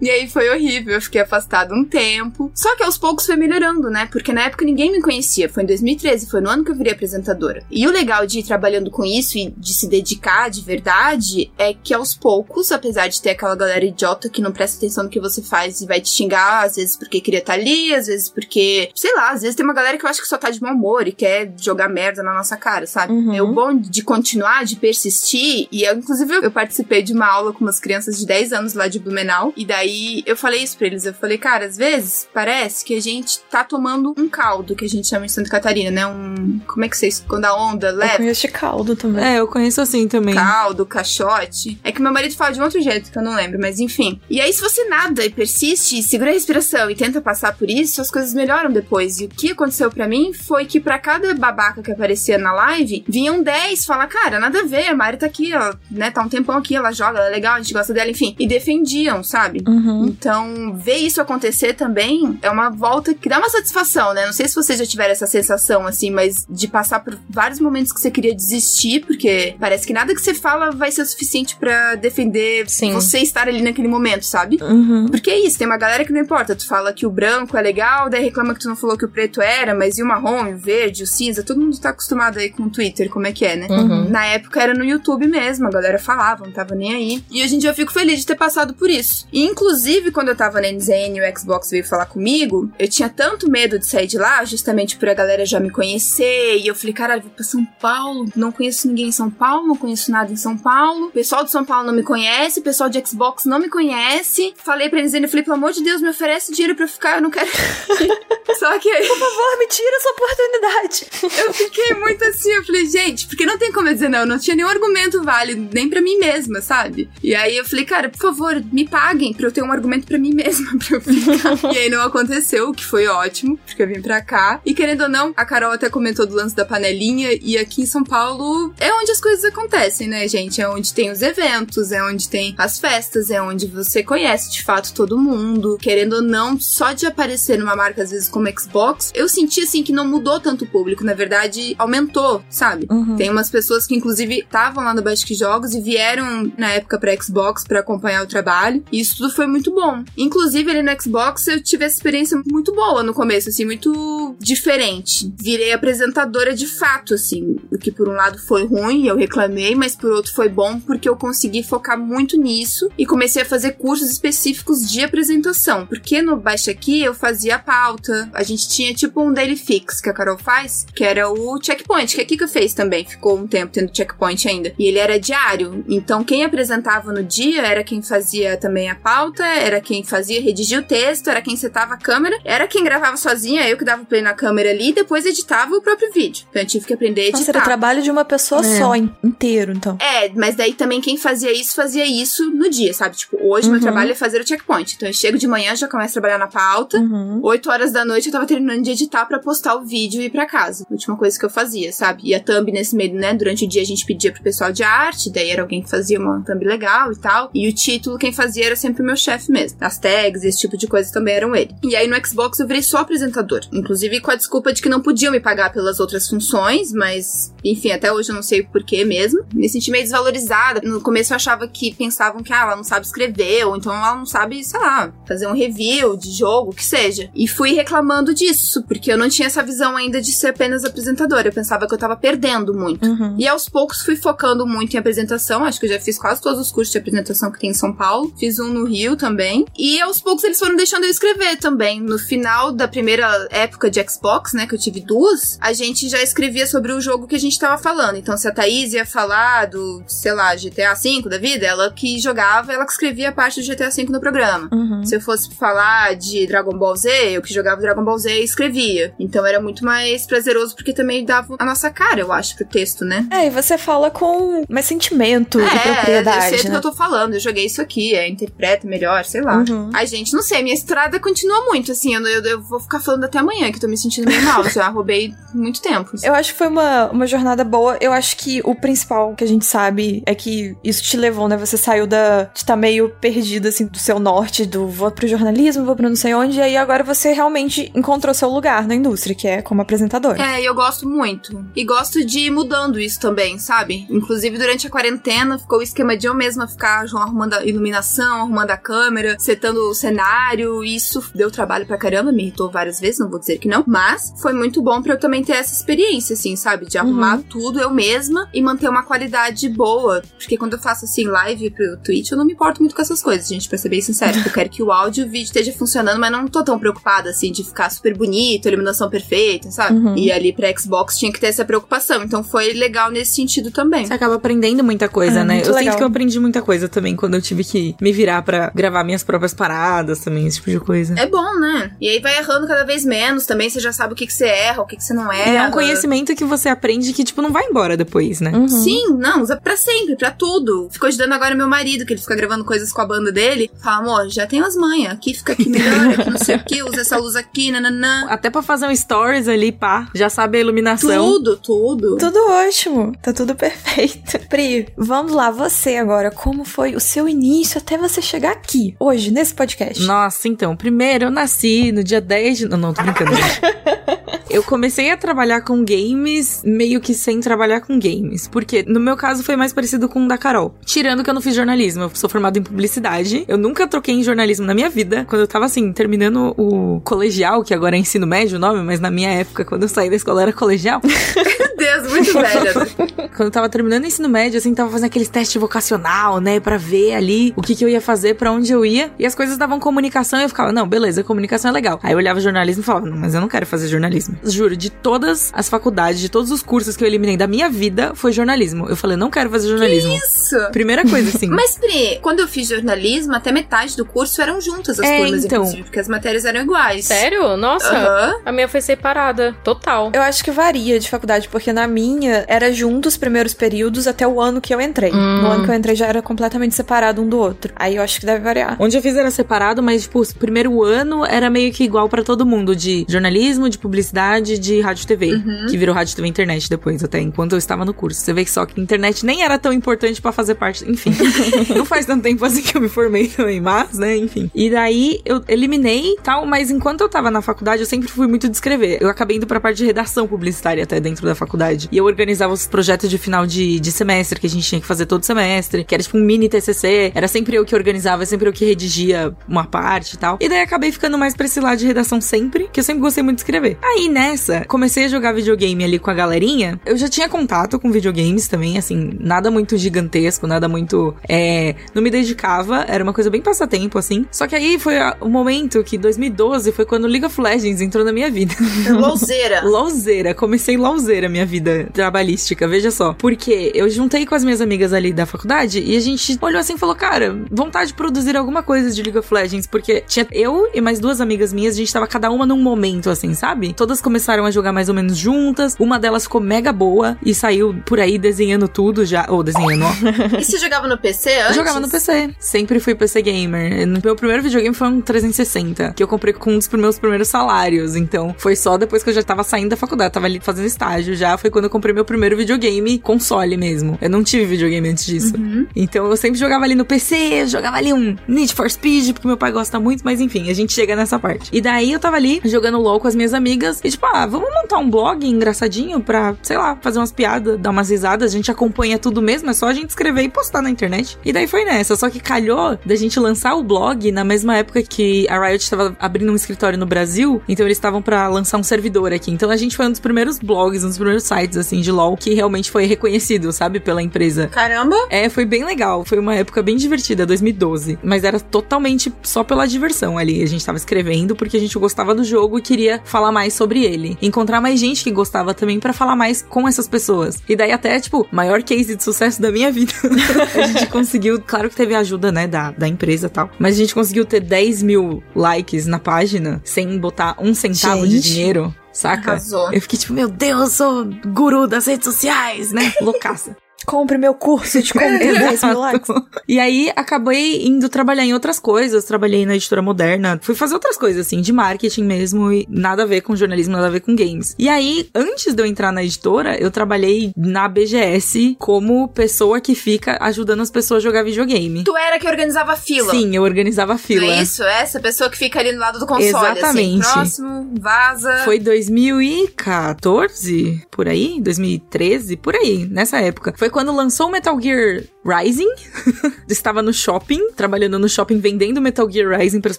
E aí foi horrível, eu fiquei afastada um tempo. Só que aos poucos foi melhorando, né? Porque na época ninguém me conhecia. Foi em 2013, foi no ano que eu virei apresentadora. E o legal de ir trabalhando com isso e de se dedicar de verdade é que aos poucos, apesar de ter aquela galera idiota que não presta atenção no que você faz e vai te xingar, às vezes porque queria estar ali, às vezes porque, sei lá, às vezes tem uma galera que eu acho que só tá de mau humor e quer jogar merda na nossa cara, sabe? Uhum. É o bom de continuar, de persistir. E eu, inclusive, eu participei de uma aula com umas crianças de 10 anos lá de Blumenau. E daí eu falei isso pra eles. Eu falei, cara, às vezes parece que a gente tá tomando um caldo, que a gente chama em Santa Catarina, né? Um. Como é que vocês. Quando a onda Eu leva. conheço de caldo também. É, eu conheço assim também. Caldo, caixote. É que meu marido fala de um outro jeito, que eu não lembro, mas enfim. E aí, se você nada e persiste, segura a respiração e tenta passar por isso, as coisas melhoram depois. E o que aconteceu pra mim foi que pra cada babaca que aparecia na live, vinham 10 falar, cara, nada a ver, a Mari tá aqui, ó, né? Tá um tempão aqui, ela joga, ela é legal, a gente gosta dela, enfim. E defendiam, sabe? Uhum. Então, ver isso acontecer também é uma volta que dá uma satisfação, né? Não sei se vocês já tiveram essa sensação, assim, mas de passar por vários momentos que você queria desistir, porque parece que nada que você fala vai ser o suficiente pra defender Sim. você estar ali naquele momento, sabe? Uhum. Porque é isso, tem uma galera que não importa. Tu fala que o branco é legal, daí reclama que tu não falou que o preto era, mas e o marrom, e o verde, o cinza? Todo mundo tá acostumado aí com o Twitter, como é que é, né? Uhum. Na época era no YouTube mesmo, a galera falava, não tava nem aí. E hoje em dia eu fico feliz de ter passado por isso. isso. E, inclusive, quando eu tava na NZN e o Xbox veio falar comigo, eu tinha tanto medo de sair de lá, justamente por a galera já me conhecer. E eu falei, cara, eu vou pra São Paulo, não conheço ninguém em São Paulo, não conheço nada em São Paulo. O pessoal de São Paulo não me conhece, o pessoal de Xbox não me conhece. Falei pra NZN, eu falei, pelo amor de Deus, me oferece dinheiro pra eu ficar, eu não quero. [laughs] Só que aí. Por favor, me tira essa oportunidade. Eu fiquei muito assim, eu falei, gente, porque não tem como eu dizer não, não tinha nenhum argumento válido, nem pra mim mesma, sabe? E aí eu falei, cara, por favor, me paguem pra eu ter um argumento pra mim mesma [laughs] pra eu ficar. e aí não aconteceu, o que foi ótimo, porque eu vim pra cá. E querendo ou não, a Carol até comentou do lance da panelinha, e aqui em São Paulo é onde as coisas acontecem, né, gente? É onde tem os eventos, é onde tem as festas, é onde você conhece de fato todo mundo. Querendo ou não, só de aparecer numa marca, às vezes, como Xbox, eu senti assim que não mudou tanto o público, na verdade, aumentou, sabe? Uhum. Tem umas pessoas que, inclusive, estavam lá no Basic Jogos e vieram na época pra Xbox pra acompanhar o trabalho. E isso tudo foi muito bom. Inclusive, ali no Xbox eu tive essa experiência muito boa no começo, assim, muito diferente. Virei apresentadora de fato, assim. O que por um lado foi ruim, eu reclamei, mas por outro foi bom porque eu consegui focar muito nisso e comecei a fazer cursos específicos de apresentação. Porque no Baixa Aqui eu fazia a pauta, a gente tinha tipo um daily fix que a Carol faz, que era o checkpoint, que a Kika fez também. Ficou um tempo tendo checkpoint ainda. E ele era diário. Então quem apresentava no dia era quem fazia também a pauta, era quem fazia redigir o texto, era quem setava a câmera, era quem gravava sozinha, eu que dava play na câmera ali e depois editava o próprio vídeo. Então eu tive que aprender a editar. Nossa, era trabalho de uma pessoa É. só, in- inteiro, então. É, mas daí também quem fazia isso, fazia isso no dia, sabe? Tipo, hoje meu Uhum. trabalho é fazer o checkpoint. Então eu chego de manhã, já começo a trabalhar na pauta. Uhum. 8 horas da noite eu tava terminando de editar pra postar o vídeo e ir pra casa. Última coisa que eu fazia, sabe? E a thumb nesse meio, né? Durante o dia a gente pedia pro pessoal de arte, daí era alguém que fazia uma thumb legal e tal. E o título, quem fazia era sempre o meu chefe mesmo. As tags, esse tipo de coisa também eram ele. E aí no Xbox eu virei só apresentador. Inclusive com a desculpa de que não podiam me pagar pelas outras funções, mas enfim, até hoje eu não sei o porquê mesmo. Me senti meio desvalorizada. No começo eu achava que pensavam que ah, ela não sabe escrever, ou então ela não sabe, sei lá, fazer um review de jogo, o que seja. E fui reclamando disso, porque eu não tinha essa visão ainda de ser apenas apresentadora. Eu pensava que eu tava perdendo muito. Uhum. E aos poucos fui focando muito em apresentação. Acho que eu já fiz quase todos os cursos de apresentação que tem em São Paulo. Fiz um no Rio também. E aos poucos eles foram deixando eu escrever também. No final da primeira época de Xbox, né, que eu tive duas, a gente já escrevia sobre o jogo que a gente tava falando. Então, se a Thaís ia falar do, sei lá, GTA V da vida, ela que jogava, ela que escrevia a parte do GTA V no programa. Uhum. Se eu fosse falar de Dragon Ball Z, eu que jogava Dragon Ball Z e escrevia. Então era muito mais prazeroso porque também dava a nossa cara, eu acho, pro texto, né? É, e você fala com mais sentimento e É, eu sei propriedade, do que né? eu tô falando, eu joguei isso aqui, é, interpreta melhor, sei lá. Uhum. Ai, gente, não sei, minha estrada continua muito, assim, eu, eu, eu vou ficar falando até amanhã, que eu tô me sentindo meio mal, já roubei muito tempo. Eu acho que foi uma, uma jornada boa. Eu acho que o principal que a gente sabe é que isso te levou, né? Você saiu da. de estar meio perdido, assim, do seu norte, do vou pro jornalismo, vou pro não sei onde, e aí agora você realmente encontrou seu lugar na indústria, que é como apresentador. É, e eu gosto muito. E gosto de ir mudando isso também, sabe? Inclusive, durante a quarentena, ficou o esquema de eu mesma ficar João, arrumando a iluminação, arrumando a câmera, setando o cenário. Isso deu trabalho pra caramba, me irritou várias vezes, não vou dizer que não. Mas foi muito bom pra eu também ter essa experiência, assim, sabe? De arrumar tudo eu mesma e manter uma qualidade boa. Porque quando eu faço, assim, live pro Twitch, eu não me importo muito com essas coisas, gente, pra ser bem sincero. Porque eu quero que o áudio e o vídeo esteja funcionando, mas não tô tão preocupada, assim, de ficar super bonito, iluminação perfeita, sabe? Uhum. E ali pra Xbox tinha que ter essa preocupação. Então foi legal nesse sentido também. Você acaba aprendendo muita coisa, É, né? Eu legal. sinto que eu aprendi muita coisa também quando eu tive que me virar pra gravar minhas próprias paradas também, esse tipo de coisa. É bom, né? E aí vai errando cada vez menos também. Você já sabe o que, que você erra, o que, que você não erra. E é um conhecimento que você aprende que, tipo, não vai embora depois, né? Uhum. Sim, não, usa pra sempre, pra tudo. Ficou ajudando agora meu marido, que ele fica gravando coisas com a banda dele. Fala, amor, já tem as manhas. Aqui fica aqui melhor, aqui não sei o que, usa essa luz aqui, nananã. Até pra fazer um stories ali, pá, já sabe a iluminação. Tudo, tudo. Tudo ótimo, tá tudo perfeito. [laughs] Pri, vamos lá, você agora, como foi o seu início até você chegar aqui, hoje, nesse podcast? Nossa, então, primeiro eu nasci no dia 10 de... Não, não, tô brincando, gente. [laughs] Eu comecei a trabalhar com games meio que sem trabalhar com games. Porque no meu caso foi mais parecido com o da Carol. Tirando que eu não fiz jornalismo, eu sou formado em publicidade. Eu nunca troquei em jornalismo na minha vida. Quando eu tava assim, terminando o colegial, que agora é ensino médio o nome, mas na minha época, quando eu saí da escola era colegial. Meu [laughs] Deus, muito velha. né? [laughs] Quando eu tava terminando o ensino médio, assim, tava fazendo aqueles testes vocacional, né? Pra ver ali o que, que eu ia fazer, pra onde eu ia. E as coisas davam comunicação e eu ficava, não, beleza, comunicação é legal. Aí eu olhava jornalismo e falava, não, mas eu não quero fazer jornalismo. Juro, de todas as faculdades, de todos os cursos que eu eliminei da minha vida, foi jornalismo. Eu falei, não quero fazer jornalismo. Isso. Primeira coisa, assim. [laughs] Mas, Pri, quando eu fiz jornalismo, até metade do curso eram juntas as É, turmas, então. inclusive, porque as matérias eram iguais. Sério? Nossa. Aham. A minha foi separada. Total. Eu acho que varia de faculdade, porque na minha era junto os primeiros períodos até o ano que eu entrei. No ano que eu entrei já era completamente separado um do outro. Aí eu acho que deve variar. Onde eu fiz era separado, mas, tipo, o primeiro ano era meio que igual pra todo mundo, de jornalismo, de publicidade, de rádio e TV, que virou rádio e TV e internet depois, até enquanto eu estava no curso. Você vê que só que a internet nem era tão importante pra fazer parte, enfim. [laughs] não faz tanto tempo assim que eu me formei também, mas, né, enfim. E daí eu eliminei tal, mas enquanto eu tava na faculdade, eu sempre fui muito de escrever. Eu acabei indo pra parte de redação publicitária até dentro da faculdade. E eu organizava os projetos de final de, de semestre que a gente tinha que fazer todo semestre, que era tipo um mini TCC. Era sempre eu que organizava, sempre eu que redigia uma parte e tal. E daí acabei ficando mais pra esse lado de redação sempre, que eu sempre gostei muito de escrever. Aí nessa, comecei a jogar videogame ali com a galerinha. Eu já tinha contato com videogames também, assim, nada muito gigantesco, nada muito. É. Não me dedicava, era uma coisa bem passatempo, assim. Só que aí foi o momento que 2012 foi quando League of Legends entrou na minha vida. [laughs] Louzeira. Lauzeira, comecei lauzeira minha vida trabalhística, veja só. Porque eu juntei com as minhas amigas ali da faculdade e a gente olhou assim e falou, cara, vontade de produzir alguma coisa de League of Legends, porque tinha eu e mais duas amigas minhas, a gente tava cada uma num momento, assim, sabe? Todas começaram a jogar mais ou menos juntas, uma delas ficou mega boa e saiu por aí desenhando tudo já, ou desenhando, ó. [laughs] E você jogava no PC antes? Jogava no PC. Sempre fui PC gamer. No meu primeiro videogame foi um 360, que eu comprei com um dos meus primeiros salários. Então, foi só depois que eu já tava saindo da faculdade, tava ali fazendo estágio já. Foi quando eu comprei meu primeiro videogame console mesmo. Eu não tive videogame antes disso. Então, eu sempre jogava ali no PC, jogava ali um Need for Speed, porque meu pai gosta muito, mas enfim, a gente chega nessa parte. E daí eu tava ali jogando LOL com as minhas amigas e tipo, ah, vamos montar um blog engraçadinho pra, sei lá, fazer umas piadas, dar umas risadas. A gente acompanha tudo mesmo, é só a gente escrever e postar na internet. E daí foi nessa. Só que calhou da gente lançar o blog na mesma época que a Riot estava abrindo um escritório no Brasil. Então eles estavam pra lançar um servidor aqui. Então a gente foi um dos primeiros blogs, um dos primeiros sites, assim, de LOL que realmente foi reconhecido, sabe, pela empresa. Caramba. É, foi bem legal. Foi uma época bem divertida, 2012. Mas era totalmente só pela diversão ali. A gente tava escrevendo porque a gente gostava do jogo e queria falar mais sobre ele. Encontrar mais gente que gostava também pra falar mais com essas pessoas. E daí até, tipo, maior case de sucesso da minha vida. [laughs] a gente conseguiu, claro que teve a ajuda, né, da, da empresa e tal. Mas a gente conseguiu ter 10 mil likes na página sem botar um centavo de Gente. dinheiro. Saca? Arrasou. Eu fiquei tipo, meu Deus, eu sou guru das redes sociais, né? Loucaça. Compre meu curso de como ter 10 mil likes. E aí acabei indo trabalhar em outras coisas. Trabalhei na editora moderna. Fui fazer outras coisas, assim, de marketing mesmo. E nada a ver com jornalismo, nada a ver com games. E aí, antes de eu entrar na editora, eu trabalhei na BGS como pessoa que fica ajudando as pessoas a jogar videogame. Tu era que organizava a fila. Sim, eu organizava a fila. Não é isso? Essa pessoa que fica ali no lado do console, Exatamente. assim. Próximo, vaza. Foi 2014, por aí? 2013, por aí, nessa época. Foi quando lançou o Metal Gear Rising. [laughs] Estava no shopping, trabalhando no shopping, vendendo Metal Gear Rising pras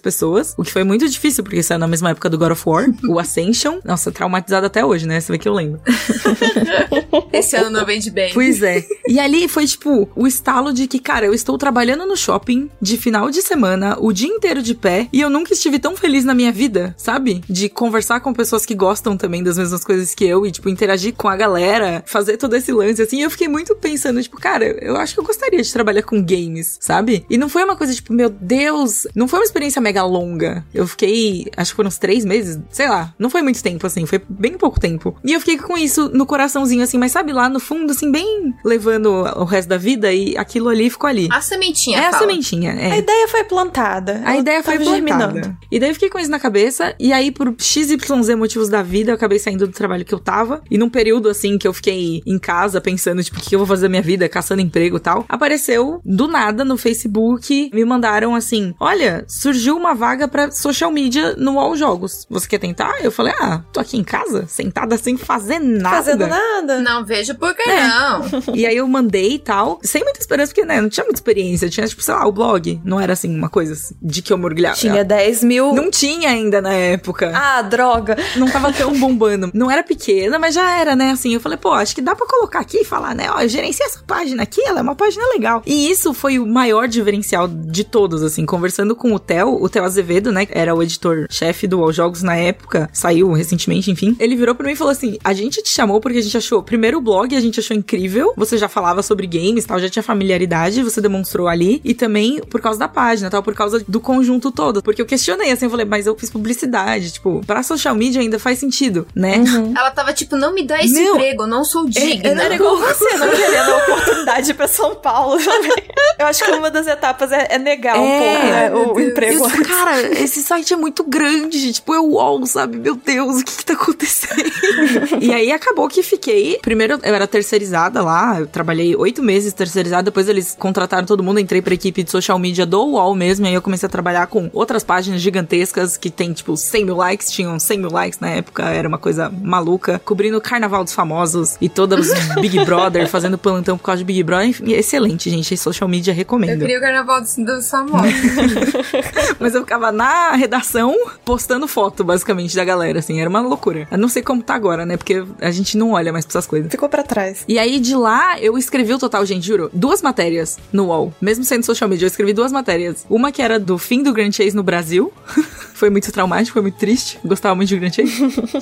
pessoas. O que foi muito difícil, porque saiu na mesma época do God of War, [laughs] o Ascension. Nossa, traumatizado até hoje, né? Você vê que eu lembro. [laughs] Esse ano não vende bem. Pois é. E ali foi, tipo, o estalo de que, cara, eu estou trabalhando no shopping de final de semana, o dia inteiro de pé, e eu nunca estive tão feliz na minha vida, sabe? De conversar com pessoas que gostam também das mesmas coisas que eu, e, tipo, interagir com a galera, fazer todo esse lance, assim. E eu fiquei muito pensando, tipo, cara, eu acho que eu gostaria de trabalhar com games, sabe? E não foi uma coisa, tipo, meu Deus, não foi uma experiência mega longa. Eu fiquei, acho que foram uns três meses, sei lá, não foi muito tempo, assim, foi bem pouco tempo. E eu fiquei com isso no coraçãozinho, assim, mas sabe, lá no fundo, assim, bem levando o resto da vida e aquilo ali ficou ali. A sementinha, é a fala. sementinha, é. A ideia foi plantada. A ideia foi tava plantada. germinando. E daí eu fiquei com isso na cabeça. E aí, por XYZ motivos da vida, eu acabei saindo do trabalho que eu tava. E num período, assim, que eu fiquei em casa pensando, tipo, o que eu vou fazer da minha vida, caçando emprego e tal, apareceu do nada no Facebook, me mandaram assim: Olha, surgiu uma vaga pra social media no All Jogos. Você quer tentar? Eu falei: Ah, tô aqui em casa, sentada sem fazer nada. Fazendo nada. Não vejo por que não. [laughs] E aí eu mandei e tal, sem muita esperança, porque, né, não tinha muita experiência. Tinha, tipo, sei lá, o blog. Não era assim, uma coisa de que eu mergulhava. Tinha 10 mil. Não tinha ainda na época. Ah, droga. Não tava tão bombando. Não era pequena, mas já era, né? Assim, eu falei, pô, acho que dá pra colocar aqui e falar, né? Ó, eu gerenciei essa página aqui, ela é uma página legal. E isso foi o maior diferencial de todos, assim. Conversando com o Theo, o Theo Azevedo, né? Era o editor-chefe do All Jogos na época, saiu recentemente, enfim. Ele virou pra mim e falou assim: a gente te chamou porque a gente achou, primeiro o blog, a gente achou incrível. Você já falava sobre games tal, já tinha familiaridade, você demonstrou ali. E também por causa da página, tal, por causa do conjunto todo. Porque eu questionei, assim, eu falei, mas eu fiz publicidade, tipo, pra social media ainda faz sentido, né? Ela tava tipo, não me dá esse Não. emprego, eu não sou digna. Eu [laughs] não era igual você, não querendo a oportunidade pra São Paulo. sabe? Eu acho que uma das etapas é, é negar um É, pouco né, o Deus. emprego. Isso, cara, esse site é muito grande. Tipo, é o UOL, sabe? Meu Deus, o que que tá acontecendo? e aí acabou que fiquei. Primeiro eu era terceirizada lá, eu trabalhei oito meses terceirizada. Depois eles contrataram todo mundo, entrei pra equipe de social media do UOL mesmo. E aí eu comecei a trabalhar com outras páginas gigantescas que tem, tipo, 100 mil likes. Tinham 100 mil likes na época, era uma coisa maluca. Cobrindo o Carnaval dos Famosos e todos os Big Brother, fazendo plantão por causa de Big Brother. Enfim, excelente, gente. Social media Eu recomendo. queria o carnaval dos, dos famosos. Mas eu ficava na redação postando foto, basicamente, da galera, assim. Era uma loucura. Eu não sei como tá agora, né? Porque a gente não olha mais pra essas coisas. Ficou pra trás. E aí, de lá, eu escrevi o total, gente, juro, duas matérias no UOL. Mesmo sendo social media, eu escrevi duas matérias. Uma que era do fim do Grand Chase no Brasil. [laughs] foi muito traumático, foi muito triste. Gostava muito de Grand Chase.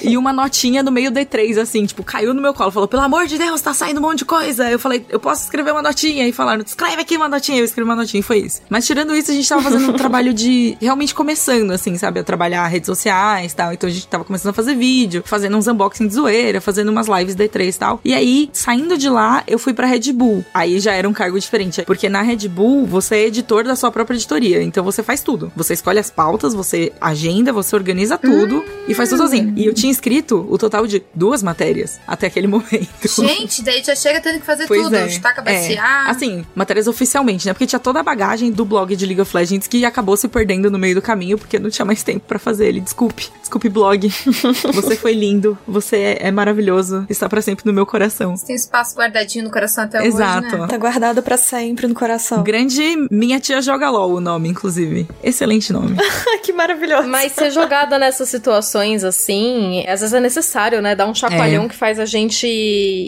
e uma notinha no meio do E3, assim, tipo, caiu no meu colo. Falou, pelo amor de Deus, tá saindo um monte de coisa. Eu falei, eu posso escrever uma notinha. E falaram, escreve aqui uma notinha. Eu escrevi uma notinha e foi isso. Mas tirando isso, a gente tava fazendo um [laughs] trabalho de realmente começando, assim, sabe? A trabalhar redes sociais e tal. Então a gente tava começando a fazer vídeo, fazendo uns unboxing de zoeira, fazendo umas lives da E3 e tal. E aí, saindo de lá, eu fui pra Red Bull. Aí já era um cargo diferente. Porque na Red Bull, você é editor da sua própria editoria. Então você faz tudo. Você escolhe as pautas, você agenda, você organiza tudo e faz tudo sozinho. E eu tinha escrito o total de duas matérias até aquele momento. Gente, daí já chega tendo que fazer Pois tudo. é. Chutar, É, cabacear. assim, matérias oficialmente, né? Porque tinha toda a bagagem do blog de League of Legends que acabou se perdendo no meio do caminho porque não tinha mais tempo pra fazer ele. Desculpe. Desculpe, blog. [laughs] Você foi lindo. Você é, é maravilhoso. Está pra sempre no meu coração. Tem espaço guardadinho no coração até Exato. hoje, né? Tá guardado pra sempre no coração. Grande Minha Tia Joga LOL, o nome, inclusive. Excelente nome. [laughs] que maravilhoso. Mas ser jogada nessas situações assim, às vezes é necessário, né? Dar um chacoalhão É. que faz a gente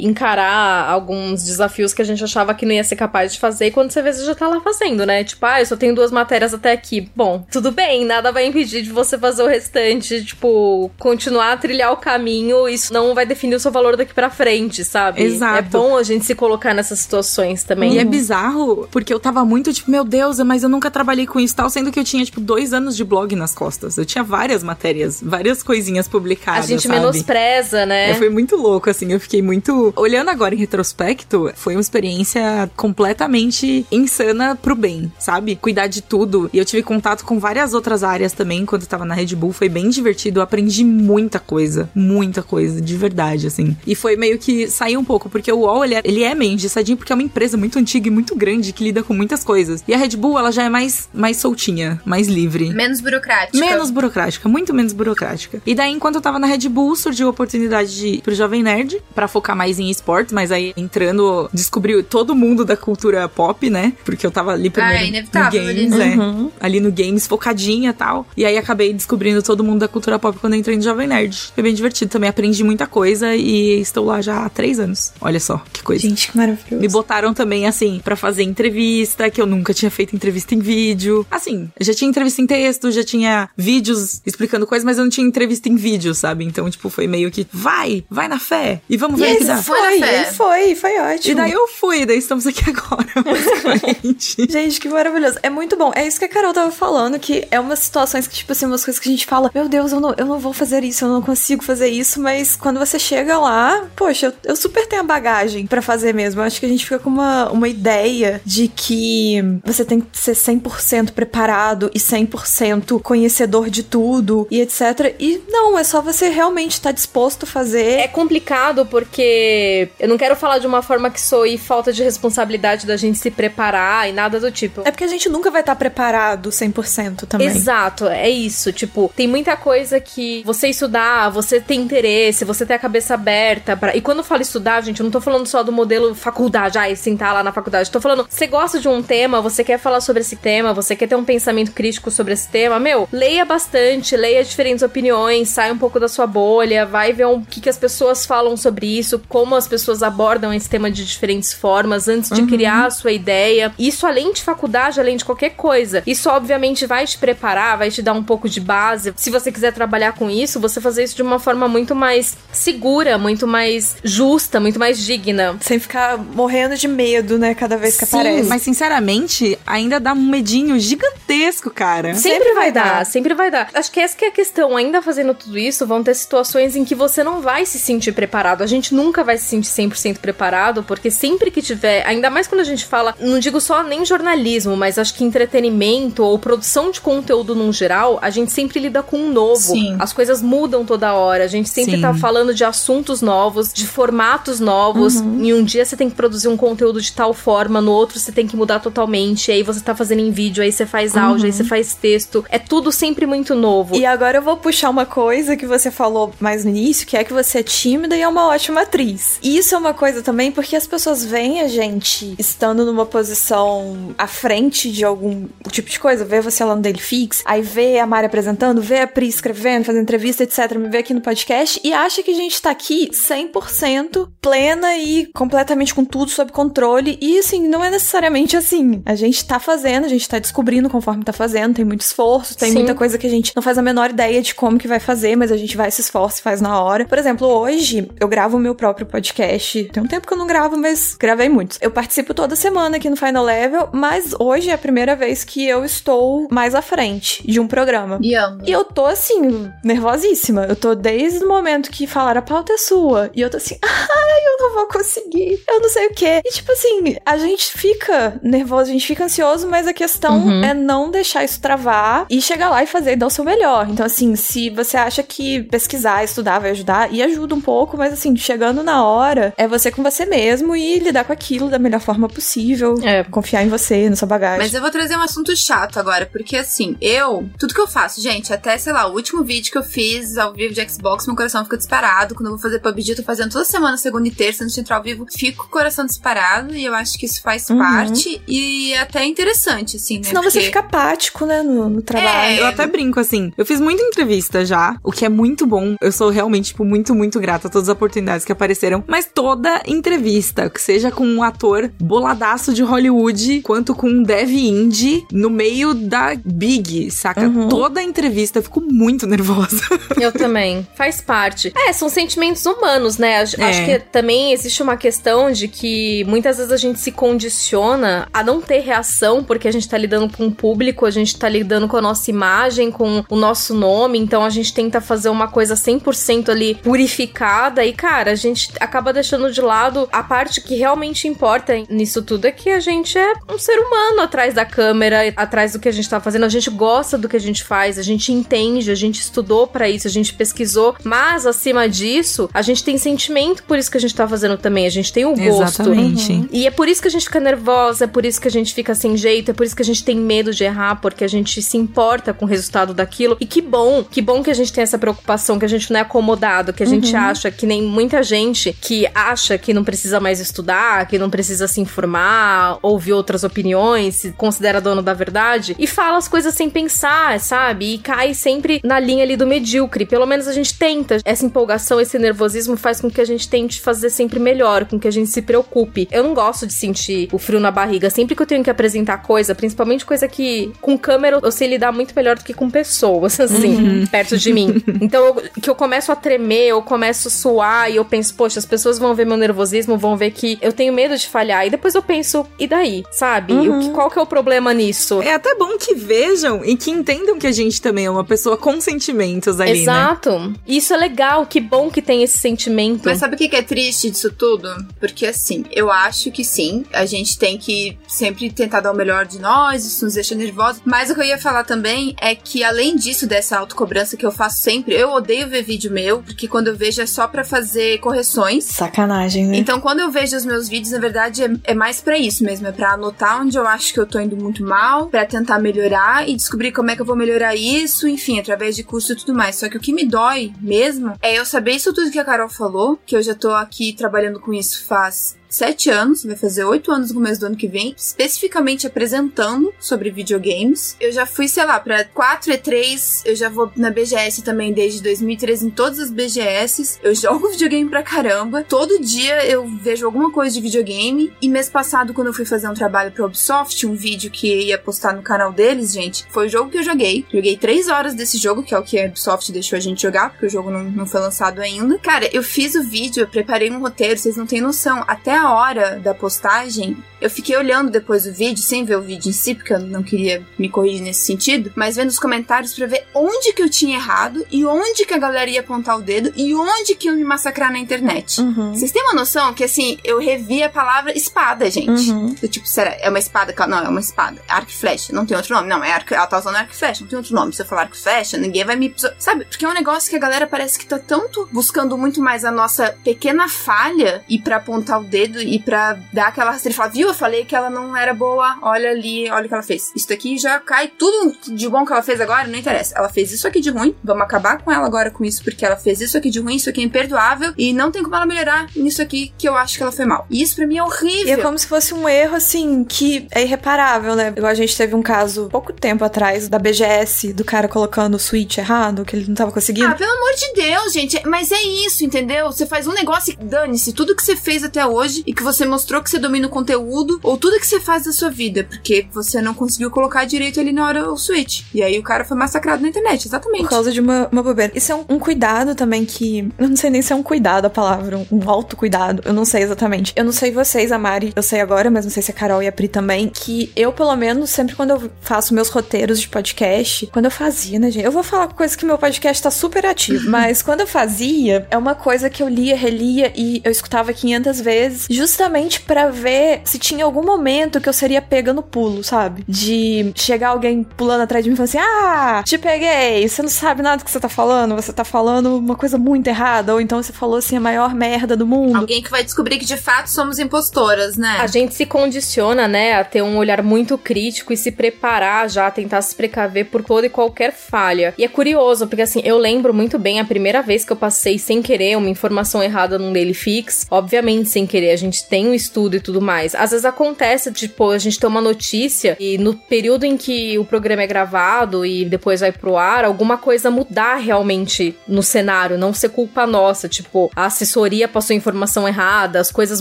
encarar alguns desafios que a gente achava que não ia ser capaz de fazer. E quando você vê, você já tá lá fazendo, né? Tipo, ah, eu só tenho duas matérias até aqui. Bom, tudo bem, nada vai impedir de você fazer o restante. Tipo, continuar a trilhar o caminho. Isso não vai definir o seu valor daqui pra frente, sabe? Exato. É bom a gente se colocar nessas situações também. E é bizarro, porque eu tava muito tipo, meu Deus, mas eu nunca trabalhei com isso tal, sendo que eu tinha, tipo, dois anos de blog nas costas. Eu tinha várias matérias, várias coisinhas a publicadas. gente sabe? menospreza, né? É, foi muito louco, assim. Eu fiquei muito. Olhando agora em retrospecto, foi uma experiência completamente insana pro bem, sabe? Cuidar de tudo. E eu tive contato com várias outras áreas também enquanto eu tava na Red Bull. Foi bem divertido. Eu aprendi muita coisa. Muita coisa, de verdade, assim. E foi meio que sair um pouco, porque o UOL, ele é, ele é meio engessadinho, porque é uma empresa muito antiga e muito grande que lida com muitas coisas. E a Red Bull, ela já é mais, mais soltinha, mais livre. Menos burocrática. Menos burocrática, muito menos burocrática. E daí, enquanto eu tava na Red Bull, surgiu a oportunidade de ir pro Jovem Nerd pra focar mais em esportes, mas aí entrando, descobriu todo mundo da cultura pop, né? Porque eu tava ali primeiro Ah, é no inevitável games, ali, é. Uhum. Ali no games, focadinha e tal. E aí acabei descobrindo todo mundo da cultura pop quando eu entrei no Jovem Nerd. Foi bem divertido também, aprendi muita coisa e estou lá já há três anos. Olha só, que coisa. Gente, que maravilhoso. Me botaram também, assim, pra fazer entrevista, que eu nunca tinha feito entrevista em vídeo. Assim, eu já tinha entrevista em texto, já tinha vídeos explicando coisas, mas eu não tinha entrevista em vídeo, sabe? Então, tipo, foi meio que, vai, vai na fé, e vamos E ver o que dá. foi, Foi foi, foi ótimo. E daí eu fui, daí estamos aqui [laughs] agora, basicamente. Gente, que maravilhoso. É muito bom. É isso que a Carol tava falando, que é umas situações que, tipo assim, umas coisas que a gente fala, meu Deus, eu não, eu não vou fazer isso, eu não consigo fazer isso, mas quando você chega lá, poxa, eu, eu super tenho a bagagem pra fazer mesmo. Eu acho que a gente fica com uma, uma ideia de que você tem que ser 100% preparado e 100% conhecedor de tudo e etc. E não, é só você realmente estar disposto a fazer. É complicado porque eu não quero falar de uma forma que soe falta de responsabilidade da gente se preparar e nada do tipo. É porque a gente nunca vai estar preparado 100% também. Exato, é isso. Tipo, tem muita coisa que você estudar, você tem interesse, você tem a cabeça aberta para. E quando eu falo estudar, gente, eu não tô falando só do modelo faculdade, ai, sentar lá na faculdade. Tô falando, você gosta de um tema, você quer falar sobre esse tema, você quer ter um pensamento crítico sobre esse tema, meu, leia bastante, leia diferentes opiniões, sai um pouco da sua bolha, vai ver o um, que, que as pessoas falam sobre isso, como as pessoas abordam esse tema de diferentes formas antes de uhum. criar a sua ideia. Isso além de faculdade, além de qualquer coisa. Isso obviamente vai te preparar, vai te dar um pouco de base. Se você quiser trabalhar com isso, você fazer isso de uma forma muito mais segura, muito mais justa, muito mais digna. Sem ficar morrendo de medo, né, cada vez que Sim, aparece. Mas sinceramente, ainda dá um medinho gigantesco, cara. Sempre, sempre vai, dar, dar, sempre vai dar. Acho que essa que é a questão. Ainda fazendo tudo isso, vão ter situações em que você não vai se sentir preparado. A gente nunca vai se sentir 100% preparado, porque sempre que tiver, ainda mais quando a gente fala, não digo só nem jornalismo, mas acho que entretenimento ou produção de conteúdo num geral, a gente sempre lida com um novo. Sim. As coisas mudam toda hora. A gente sempre Sim. tá falando de assuntos novos, de formatos novos. Uhum. Em um dia você tem que produzir um conteúdo de tal forma, no outro você tem que mudar totalmente. Aí você tá fazendo em vídeo, aí você faz áudio, uhum. aí você faz texto. É tudo sempre muito novo. E agora eu vou puxar uma coisa que você falou mais no início, que é que você é tímida e é uma ótima atriz. E isso é uma coisa também porque as pessoas veem a gente estando numa posição à frente de algum tipo de coisa, vê você lá no Daily Fix, aí vê a Mari apresentando, vê a Pri escrevendo, fazendo entrevista, etc, me vê aqui no podcast e acha que a gente tá aqui 100% plena e completamente com tudo sob controle. E assim, não é necessariamente assim. A gente tá fazendo, a gente tá descobrindo conforme tá fazendo, tem muito esforço, tem Sim. muita coisa que a gente não faz a menor ideia de como que vai fazer, mas a gente vai se esforça e faz na hora. Por exemplo, hoje eu gravo o meu próprio podcast. Tem um tempo que eu não gravo, mas gravei muitos. Eu participo toda semana aqui no Final Level, mas hoje é a primeira vez que eu estou mais à frente de um programa. E, e eu tô assim, nervosíssima. Eu tô desde o momento que falaram a pauta é sua. E eu tô assim, [laughs] ai, eu não vou conseguir. Eu não sei o quê. E tipo assim, a gente fica nervoso, a gente fica ansioso, mas a questão uhum. é não deixar isso travar e chegar lá e fazer e dar o seu melhor. Então, assim, se você acha que pesquisar, estudar vai ajudar, e ajuda um pouco, mas assim, chegando na hora, é você com você mesmo e lidar com aquilo da melhor forma possível. É. Confiar em você, na sua bagagem. Mas eu vou trazer um assunto chato agora, porque assim, eu, tudo que eu faço, gente, até, sei lá, o último vídeo que eu fiz ao vivo de Xbox, meu coração fica disparado. Quando eu vou fazer PUBG, eu tô fazendo toda semana, segunda e terça, antes de entrar ao vivo, fico com o coração disparado, e eu acho que isso faz uhum. parte, e é até interessante, assim, né? Senão porque... você fica apático, né, no, no trabalho. É, eu até brinco, assim, eu fiz muita entrevista já, o que é muito bom. Eu sou realmente, tipo, muito, muito grata a todas as oportunidades que apareceram. Mas toda entrevista, que seja com um ator boladaço de Hollywood, quanto com um dev indie no meio da Big, saca? Uhum. Toda entrevista eu fico muito nervosa. [laughs] Eu também. Faz parte. É, são sentimentos humanos, né? Acho, é. acho que também existe uma questão de que muitas vezes a gente se condiciona a não ter reação porque a gente tá lidando com o público, a gente tá lidando com a nossa imagem, com o nosso nome, então a gente tenta fazer uma coisa 100% ali purificada e, cara, a gente acaba deixando de lado a parte que realmente importa nisso tudo é que a gente é um ser humano atrás da câmera, atrás do que a gente tá fazendo, a gente gosta do que a gente faz, a gente entende, a gente estudou para isso, a gente pesquisou, mas acima disso, a gente tem sentimento por isso que a gente tá fazendo também, a gente tem o gosto. Exatamente. Uhum. E é por isso que a gente fica nervosa, é por isso que a gente fica sem jeito, é por isso que a gente tem medo de errar, porque a gente se importa com o resultado daquilo. E que bom, que bom que a gente tem essa preocupação, que a gente não é acomodado, que a gente uhum. acha que nem muita gente que acha que não precisa mais estudar, que não precisa se informar, ouvir outras opiniões, se considera dono da verdade e fala as coisas sem pensar, sabe? E cai sempre na linha ali do medíocre. Pelo menos a gente tenta. Essa empolgação, esse nervosismo faz com que a gente tente fazer sempre melhor, com que a gente se preocupe. Eu não gosto de sentir o frio na barriga. Sempre que eu tenho que apresentar coisa, principalmente coisa que com câmera eu sei lidar muito melhor do que com pessoas, [laughs] assim, uhum. perto de mim. Então, eu, que eu começo a tremer, eu começo a suar e eu penso, poxa, as pessoas vão ver meu nervosismo, vão ver que eu tenho medo de falhar. E depois eu penso, e daí? Sabe? Uhum. O que, qual que é o problema nisso? É até bom que vejam e que entendam que a gente também é uma pessoa com sentimentos ali, né? Exato. Né? Isso é legal, que bom que tem esse sentimento. Mas sabe o que é triste disso tudo? Porque assim, eu acho que sim, a gente tem que sempre tentar dar o melhor de nós, isso nos deixa nervosos. Mas o que eu ia falar também é que além disso, dessa autocobrança que eu faço sempre, eu odeio ver vídeo meu, porque quando eu vejo é só para fazer correções. Sacanagem, né? Então Então, quando eu vejo os meus vídeos, na verdade, é, é mais para isso mesmo. É pra anotar onde eu acho que eu tô indo muito mal, para tentar melhorar e descobrir como é que eu vou melhorar isso, enfim, através de curso e tudo mais. Só que o que me dói mesmo é eu saber isso tudo que a Carol falou, que eu já tô aqui trabalhando com isso faz sete anos, vai fazer oito anos no começo do ano que vem, especificamente apresentando sobre videogames. Eu já fui, sei lá, pra 4 e 3, eu já vou na BGS também desde 2013 em todas as BGS. Eu [laughs] jogo videogame pra caramba. Todo dia eu vejo alguma coisa de videogame. E mês passado, quando eu fui fazer um trabalho pra Ubisoft, um vídeo que ia postar no canal deles, gente, foi o jogo que eu joguei. Joguei três horas desse jogo, que é o que a Ubisoft deixou a gente jogar, porque o jogo não, não foi lançado ainda. Cara, eu fiz o vídeo, eu preparei um roteiro, vocês não têm noção. Até a hora da postagem, eu fiquei olhando depois do vídeo, sem ver o vídeo em si, porque eu não queria me corrigir nesse sentido, mas vendo os comentários para ver onde que eu tinha errado e onde que a galera ia apontar o dedo e onde que eu me massacrar na internet. Uhum. Vocês têm uma noção que, assim, eu revi a palavra espada, gente. Uhum. Do tipo, será, é uma espada? Não, é uma espada. Arco e flecha. Não tem outro nome. Não, é arco, ela tá usando arco e flecha. Não tem outro nome. Se eu falar arco e flecha, ninguém vai me... Sabe? Porque é um negócio que a galera parece que tá tanto buscando muito mais a nossa pequena falha e para apontar o dedo e para dar aquela rasteira e falar, viu? Eu falei que ela não era boa. Olha ali, olha o que ela fez. Isso daqui já cai tudo de bom que ela fez agora, não interessa. Ela fez isso aqui de ruim. Vamos acabar com ela agora com isso, porque ela fez isso aqui de ruim, isso aqui é imperdoável. E não tem como ela melhorar nisso aqui que eu acho que ela foi mal. E isso pra mim é horrível. E é como se fosse um erro, assim, que é irreparável, né? Igual a gente teve um caso pouco tempo atrás da BGS, do cara colocando o switch errado, que ele não tava conseguindo. Ah, pelo amor de Deus, gente. Mas é isso, entendeu? Você faz um negócio e dane-se tudo que você fez até hoje e que você mostrou que você domina o conteúdo, ou tudo que você faz da sua vida, porque você não conseguiu colocar direito ali na hora o switch. E aí o cara foi massacrado na internet, exatamente. Por causa de uma, uma bobeira. Isso é um, um cuidado também que. Eu não sei nem se é um cuidado a palavra, um, um autocuidado. Eu não sei exatamente. Eu não sei vocês, a Mari, eu sei agora, mas não sei se a Carol e a Pri também, que eu, pelo menos, sempre quando eu faço meus roteiros de podcast, quando eu fazia, né, gente? Eu vou falar coisa que meu podcast tá super ativo, [laughs] mas quando eu fazia, é uma coisa que eu lia, relia e eu escutava 500 vezes, justamente para ver se tinha algum momento que eu seria pega no pulo, sabe? De chegar alguém pulando atrás de mim e falar assim: Ah, te peguei, você não sabe nada do que você tá falando, você tá falando uma coisa muito errada, ou então você falou assim a maior merda do mundo. Alguém que vai descobrir que de fato somos impostoras, né? A gente se condiciona, né, a ter um olhar muito crítico e se preparar já, tentar se precaver por toda e qualquer falha. E é curioso, porque assim, eu lembro muito bem a primeira vez que eu passei sem querer uma informação errada num Daily Fix. Obviamente, sem querer, a gente tem um estudo e tudo mais. Às vezes acontece, tipo, a gente tem uma notícia e no período em que o programa é gravado e depois vai pro ar, alguma coisa mudar realmente no cenário, não ser culpa nossa. Tipo, a assessoria passou informação errada, as coisas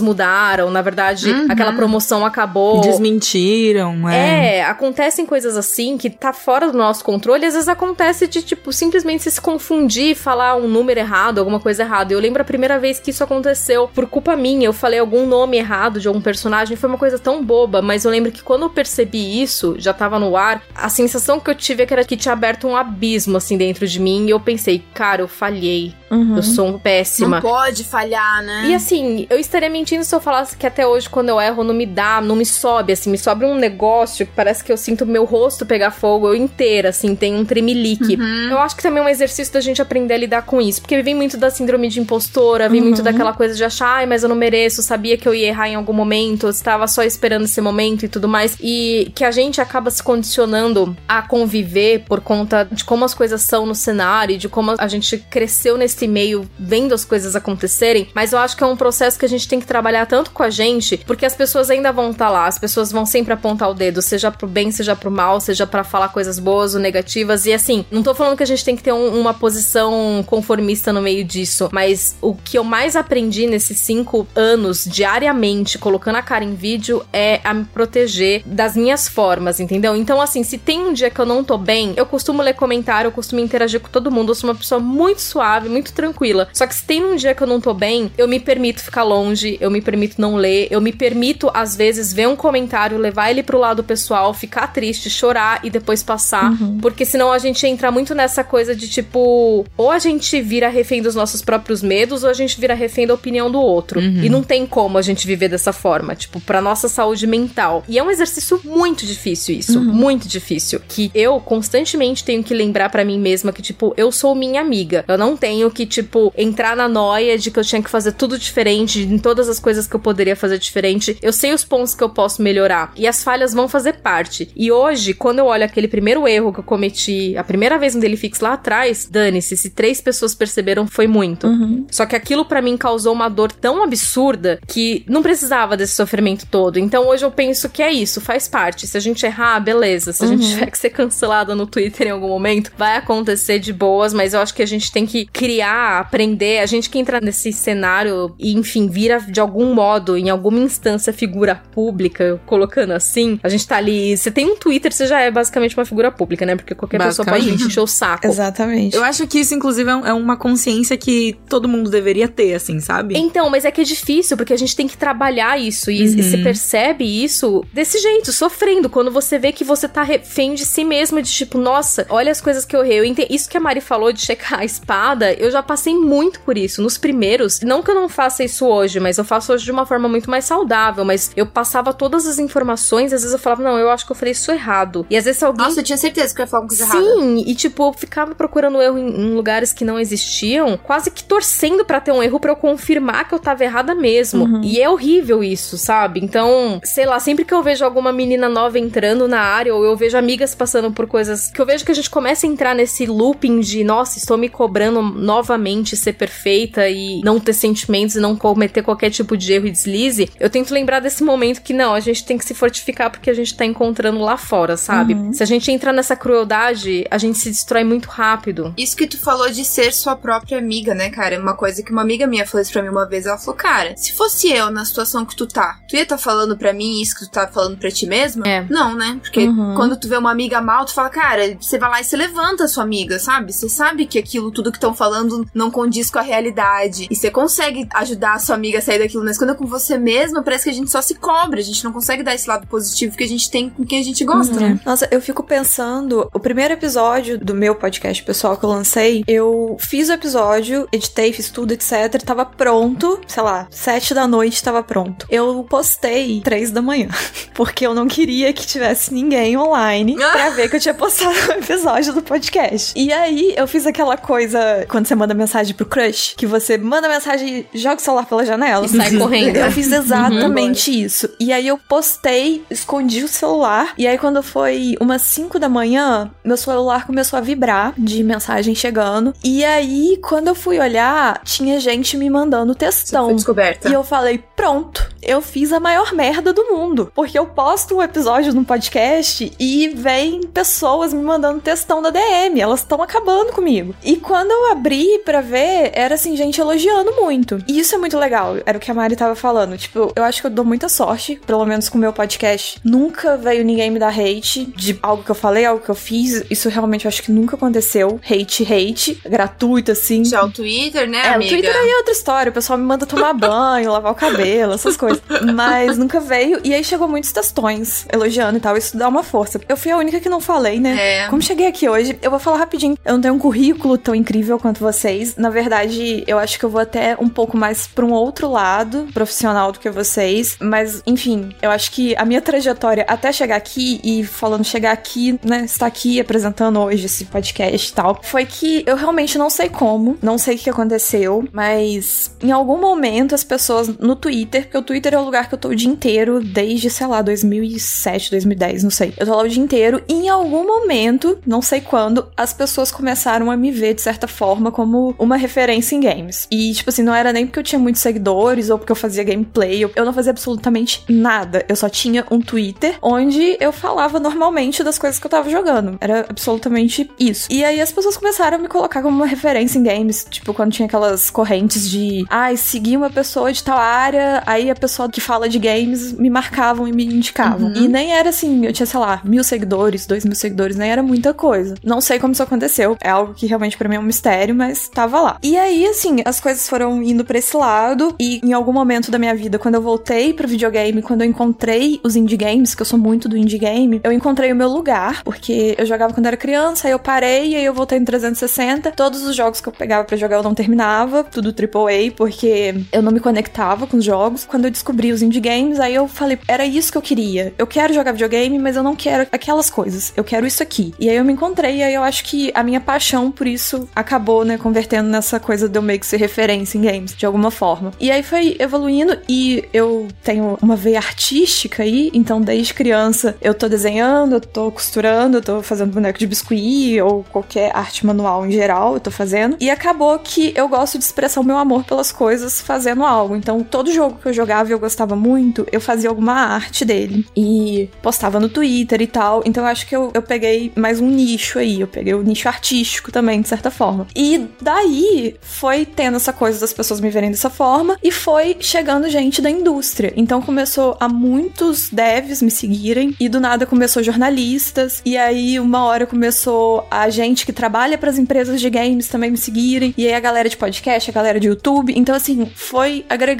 mudaram, na verdade, Uhum. aquela promoção acabou. Desmentiram, é. É, acontecem coisas assim que tá fora do nosso controle. Às vezes acontece de, tipo, simplesmente se confundir, falar um número errado, alguma coisa errada. Eu lembro a primeira vez que isso aconteceu por culpa minha. Eu falei algum nome errado de algum personagem. Foi uma coisa tão boba, mas eu lembro que quando eu percebi isso, já tava no ar, a sensação que eu tive é que era que tinha aberto um abismo, assim, dentro de mim. E eu pensei, cara, eu falhei. Uhum. Eu sou um péssima. Não pode falhar, né? E assim, eu estaria mentindo se eu falasse que até hoje, quando eu erro, não me dá, não me sobe, assim, me sobe um negócio que parece que eu sinto meu rosto pegar fogo, eu inteira, assim, tem um tremelique. Eu acho que também é um exercício da gente aprender a lidar com isso, porque vem muito da síndrome de impostora, vem muito daquela coisa de achar, ai, mas eu não mereço, sabia que eu ia errar em algum momento, estava só esperando esse momento e tudo mais, e que a gente acaba se condicionando a conviver por conta de como as coisas são no cenário, de como a gente cresceu nesse meio vendo as coisas acontecerem, mas eu acho que é um processo que a gente tem que trabalhar tanto com a gente, porque as pessoas ainda vão estar lá, as pessoas vão sempre apontar o dedo, seja pro bem, seja pro mal, seja pra falar coisas boas ou negativas, e assim, não tô falando que a gente tem que ter um- uma posição conformista no meio disso, mas o que eu mais aprendi nesses cinco anos, diariamente, colocando a cara em vídeo, é a me proteger das minhas formas, entendeu? Então, assim, se tem um dia que eu não tô bem, eu costumo ler comentário, eu costumo interagir com todo mundo, eu sou uma pessoa muito suave, muito tranquila. Só que se tem um dia que eu não tô bem, eu me permito ficar longe, eu me permito não ler, eu me permito, às vezes, ver um comentário, levar ele pro lado pessoal, ficar triste, chorar e depois passar. Porque senão a gente entra muito nessa coisa de tipo, ou a gente vira refém dos nossos próprios medos, ou a gente vira refém da opinião do outro. E não tem como a gente viver dessa forma, tipo, pra nossa saúde mental. E é um exercício muito difícil isso, uhum. muito difícil, que eu constantemente tenho que lembrar para mim mesma que tipo, eu sou minha amiga. Eu não tenho que tipo entrar na noia de que eu tinha que fazer tudo diferente em todas as coisas que eu poderia fazer diferente. Eu sei os pontos que eu posso melhorar e as falhas vão fazer parte. E hoje, quando eu olho aquele primeiro erro que eu cometi, a primeira vez no Delifix lá atrás, dane-se, se três pessoas perceberam foi muito. Uhum. Só que aquilo para mim causou uma dor tão absurda que não precisava desse sofrimento todo. Então hoje eu penso que é isso, faz parte. Se a gente errar, beleza. Se a uhum. gente tiver que ser cancelada no Twitter em algum momento, vai acontecer de boas, mas eu acho que a gente tem que criar, aprender. A gente que entra nesse cenário e, enfim, vira de algum modo, em alguma instância, figura pública, colocando assim, a gente tá ali. Você tem um Twitter, você já é basicamente uma figura pública, né? Porque qualquer pessoa pode encher o saco. Exatamente. Eu acho que isso, inclusive, é, é uma consciência que todo mundo deveria ter, assim, sabe? Então, mas é que é difícil, porque a gente tem que trabalhar isso. E, uhum. e se percebe isso desse jeito, sofrendo. Quando você vê que você tá refém de si mesmo, de tipo, nossa, olha as coisas que eu errei. Eu entendi. Isso que a Mari falou de checar a espada, eu já passei muito por isso. Nos primeiros, não que eu não faça isso hoje, mas eu faço hoje de uma forma muito mais saudável. Mas eu passava todas as informações, às vezes eu falava, não, eu acho que eu falei isso errado. E às vezes alguém. Nossa, eu tinha certeza que eu ia falar uma coisa Sim, errada. Sim, e tipo, eu ficava procurando erro em, em, lugares que não existiam, quase que torcendo para ter um erro para eu confirmar que eu tava errada mesmo. Uhum. E é horrível isso, sabe? Então, sei lá, sempre que eu vejo alguma menina nova entrando na área, ou eu vejo amigas passando por coisas que eu vejo que a gente começa a entrar nesse looping de, nossa, estou me cobrando novamente ser perfeita e não ter sentimentos e não cometer qualquer tipo de erro e deslize, eu tento lembrar desse momento que não, a gente tem que se fortificar porque a gente tá encontrando lá fora, sabe? Uhum. Se a gente entra nessa crueldade, a gente se destrói muito rápido. Isso que tu falou de ser sua própria amiga, né, cara? É uma coisa que uma amiga minha falou isso pra mim uma vez. Ela falou, cara, se fosse eu na situação que tu tá, tu ia estar tá falando pra mim isso que tu tá falando pra ti mesma? É. Não, né? Porque uhum. quando tu vê uma amiga mal, tu fala, cara, você vai lá e você levanta a sua amiga, sabe? Você sabe que aquilo, tudo que estão falando, não condiz com a realidade. E você consegue ajudar a sua amiga a sair daquilo. Mas quando é com você mesma, parece que a gente só se cobra. A gente não consegue dar esse lado positivo que a gente tem com quem a gente gosta, uhum. né? Nossa, eu fico pensando, o primeiro episódio do meu podcast pessoal que eu lancei, eu fiz o episódio, editei, fiz tudo, etc. Tava pronto, sei lá, sete da noite tava pronto. Eu postei três da manhã, [laughs] porque eu não queria que tivesse ninguém online [laughs] pra ver que eu tinha postado um episódio do podcast. E aí eu fiz aquela coisa quando você manda mensagem pro crush, que você manda mensagem e joga o celular pela janela. E sai correndo. Eu fiz exatamente uhum. isso. E aí eu postei, escondi o celular. E aí quando foi umas 5 da manhã, meu celular começou a vibrar de mensagem chegando. E aí, quando eu fui olhar, tinha gente me mandando textão. Foi descoberta. E eu falei, pronto, eu fiz a maior merda do mundo. Porque eu posto um episódio no podcast e vem pessoas me mandando textão da DM. Elas estão acabando comigo. E quando eu abri para ver, era assim, gente elogiando muito. E isso é muito legal. Era o que a Mari tava falando. Tipo, eu acho que eu dou muita sorte, pelo menos com o meu podcast. Nunca veio ninguém me dar hate de algo que eu falei, algo que eu fiz. Isso realmente eu acho que nunca aconteceu. Hate, hate. Gratuito, assim. Já o Twitter, né, é, amiga? o Twitter aí é outra história. O pessoal me manda tomar [laughs] banho, lavar o cabelo, essas coisas. Mas nunca veio. E aí chegou muitos textões elogiando e tal. Isso dá uma força. Eu fui a única que não falei, né? É. Como cheguei aqui hoje, eu vou falar rapidinho. Eu não tenho um currículo tão incrível quanto vocês. Na verdade, eu acho que eu vou até um pouco mais pra um outro lado profissional do que vocês. Mas, enfim, eu acho que a minha trajetória até chegar aqui e falando chegar aqui, né? Estar aqui apresentando hoje esse podcast e tal, foi que eu realmente não sei como, não sei o que aconteceu, mas em algum momento as pessoas no Twitter, porque o Twitter é o lugar que eu tô o dia inteiro desde, sei lá, 2007, 2010, não sei. Eu tô lá o dia inteiro e em algum momento, não sei quando, as pessoas começaram a me ver de certa forma como uma referência em games. E, tipo assim, não era nem porque eu tinha muitos seguidores ou porque eu fazia gameplay, eu não fazia absolutamente nada. Eu só tinha um Twitter onde eu falava normalmente das coisas que eu tava jogando. Era absolutamente isso. E aí as pessoas começaram a me colocar como uma referência em games, tipo, quando tinha aquelas correntes de, ai, ah, seguir uma pessoa de tal área, aí a pessoa que fala de games me marcavam e me indicavam. Uhum. E nem era assim, eu tinha, sei lá, mil seguidores, dois mil seguidores, nem era muita coisa. Não sei como isso aconteceu. É algo que realmente pra mim é um mistério, mas tava lá. E aí, assim, as coisas foram indo pra esse lado. E em algum momento da minha vida, quando eu voltei pro videogame, quando eu encontrei os indie games, que eu sou muito do indie game, eu encontrei o meu lugar, porque eu jogava quando era criança, aí eu parei, e aí eu voltei no 360. Todos os jogos que eu pegava pra jogar eu não terminava, tudo AAA, porque eu não me conectava com os jogos. Quando eu descobri os indie games, aí eu falei, era isso que eu queria. Eu quero jogar videogame, mas eu não quero aquelas coisas. Eu quero isso aqui. E aí eu me encontrei, e aí eu acho que a minha paixão por isso acabou, né, convertendo nessa coisa de eu meio que ser referência em games, de alguma forma. E aí foi evoluindo, e eu tenho uma veia artística aí, então desde criança eu tô desenhando, eu tô costurando, eu tô fazendo boneco de biscuit, ou qualquer arte manual em geral, eu tô fazendo. E acabou que eu gosto de expressar o meu amor pelas coisas fazendo algo. Então, todo jogo que eu jogava e eu gostava muito, eu fazia alguma arte dele. E postava no Twitter e tal. Então, eu acho que eu, eu peguei mais um nicho aí. Eu peguei o nicho artístico também, de certa forma. E daí foi tendo essa coisa das pessoas me verem dessa forma e foi chegando gente da indústria. Então, começou a muitos devs me seguirem e do nada começou jornalistas. E aí, uma hora começou a gente que trabalha para as empresas de games também me seguirem. E aí, a galera de podcast, a galera de YouTube. Então, assim, foi agregando.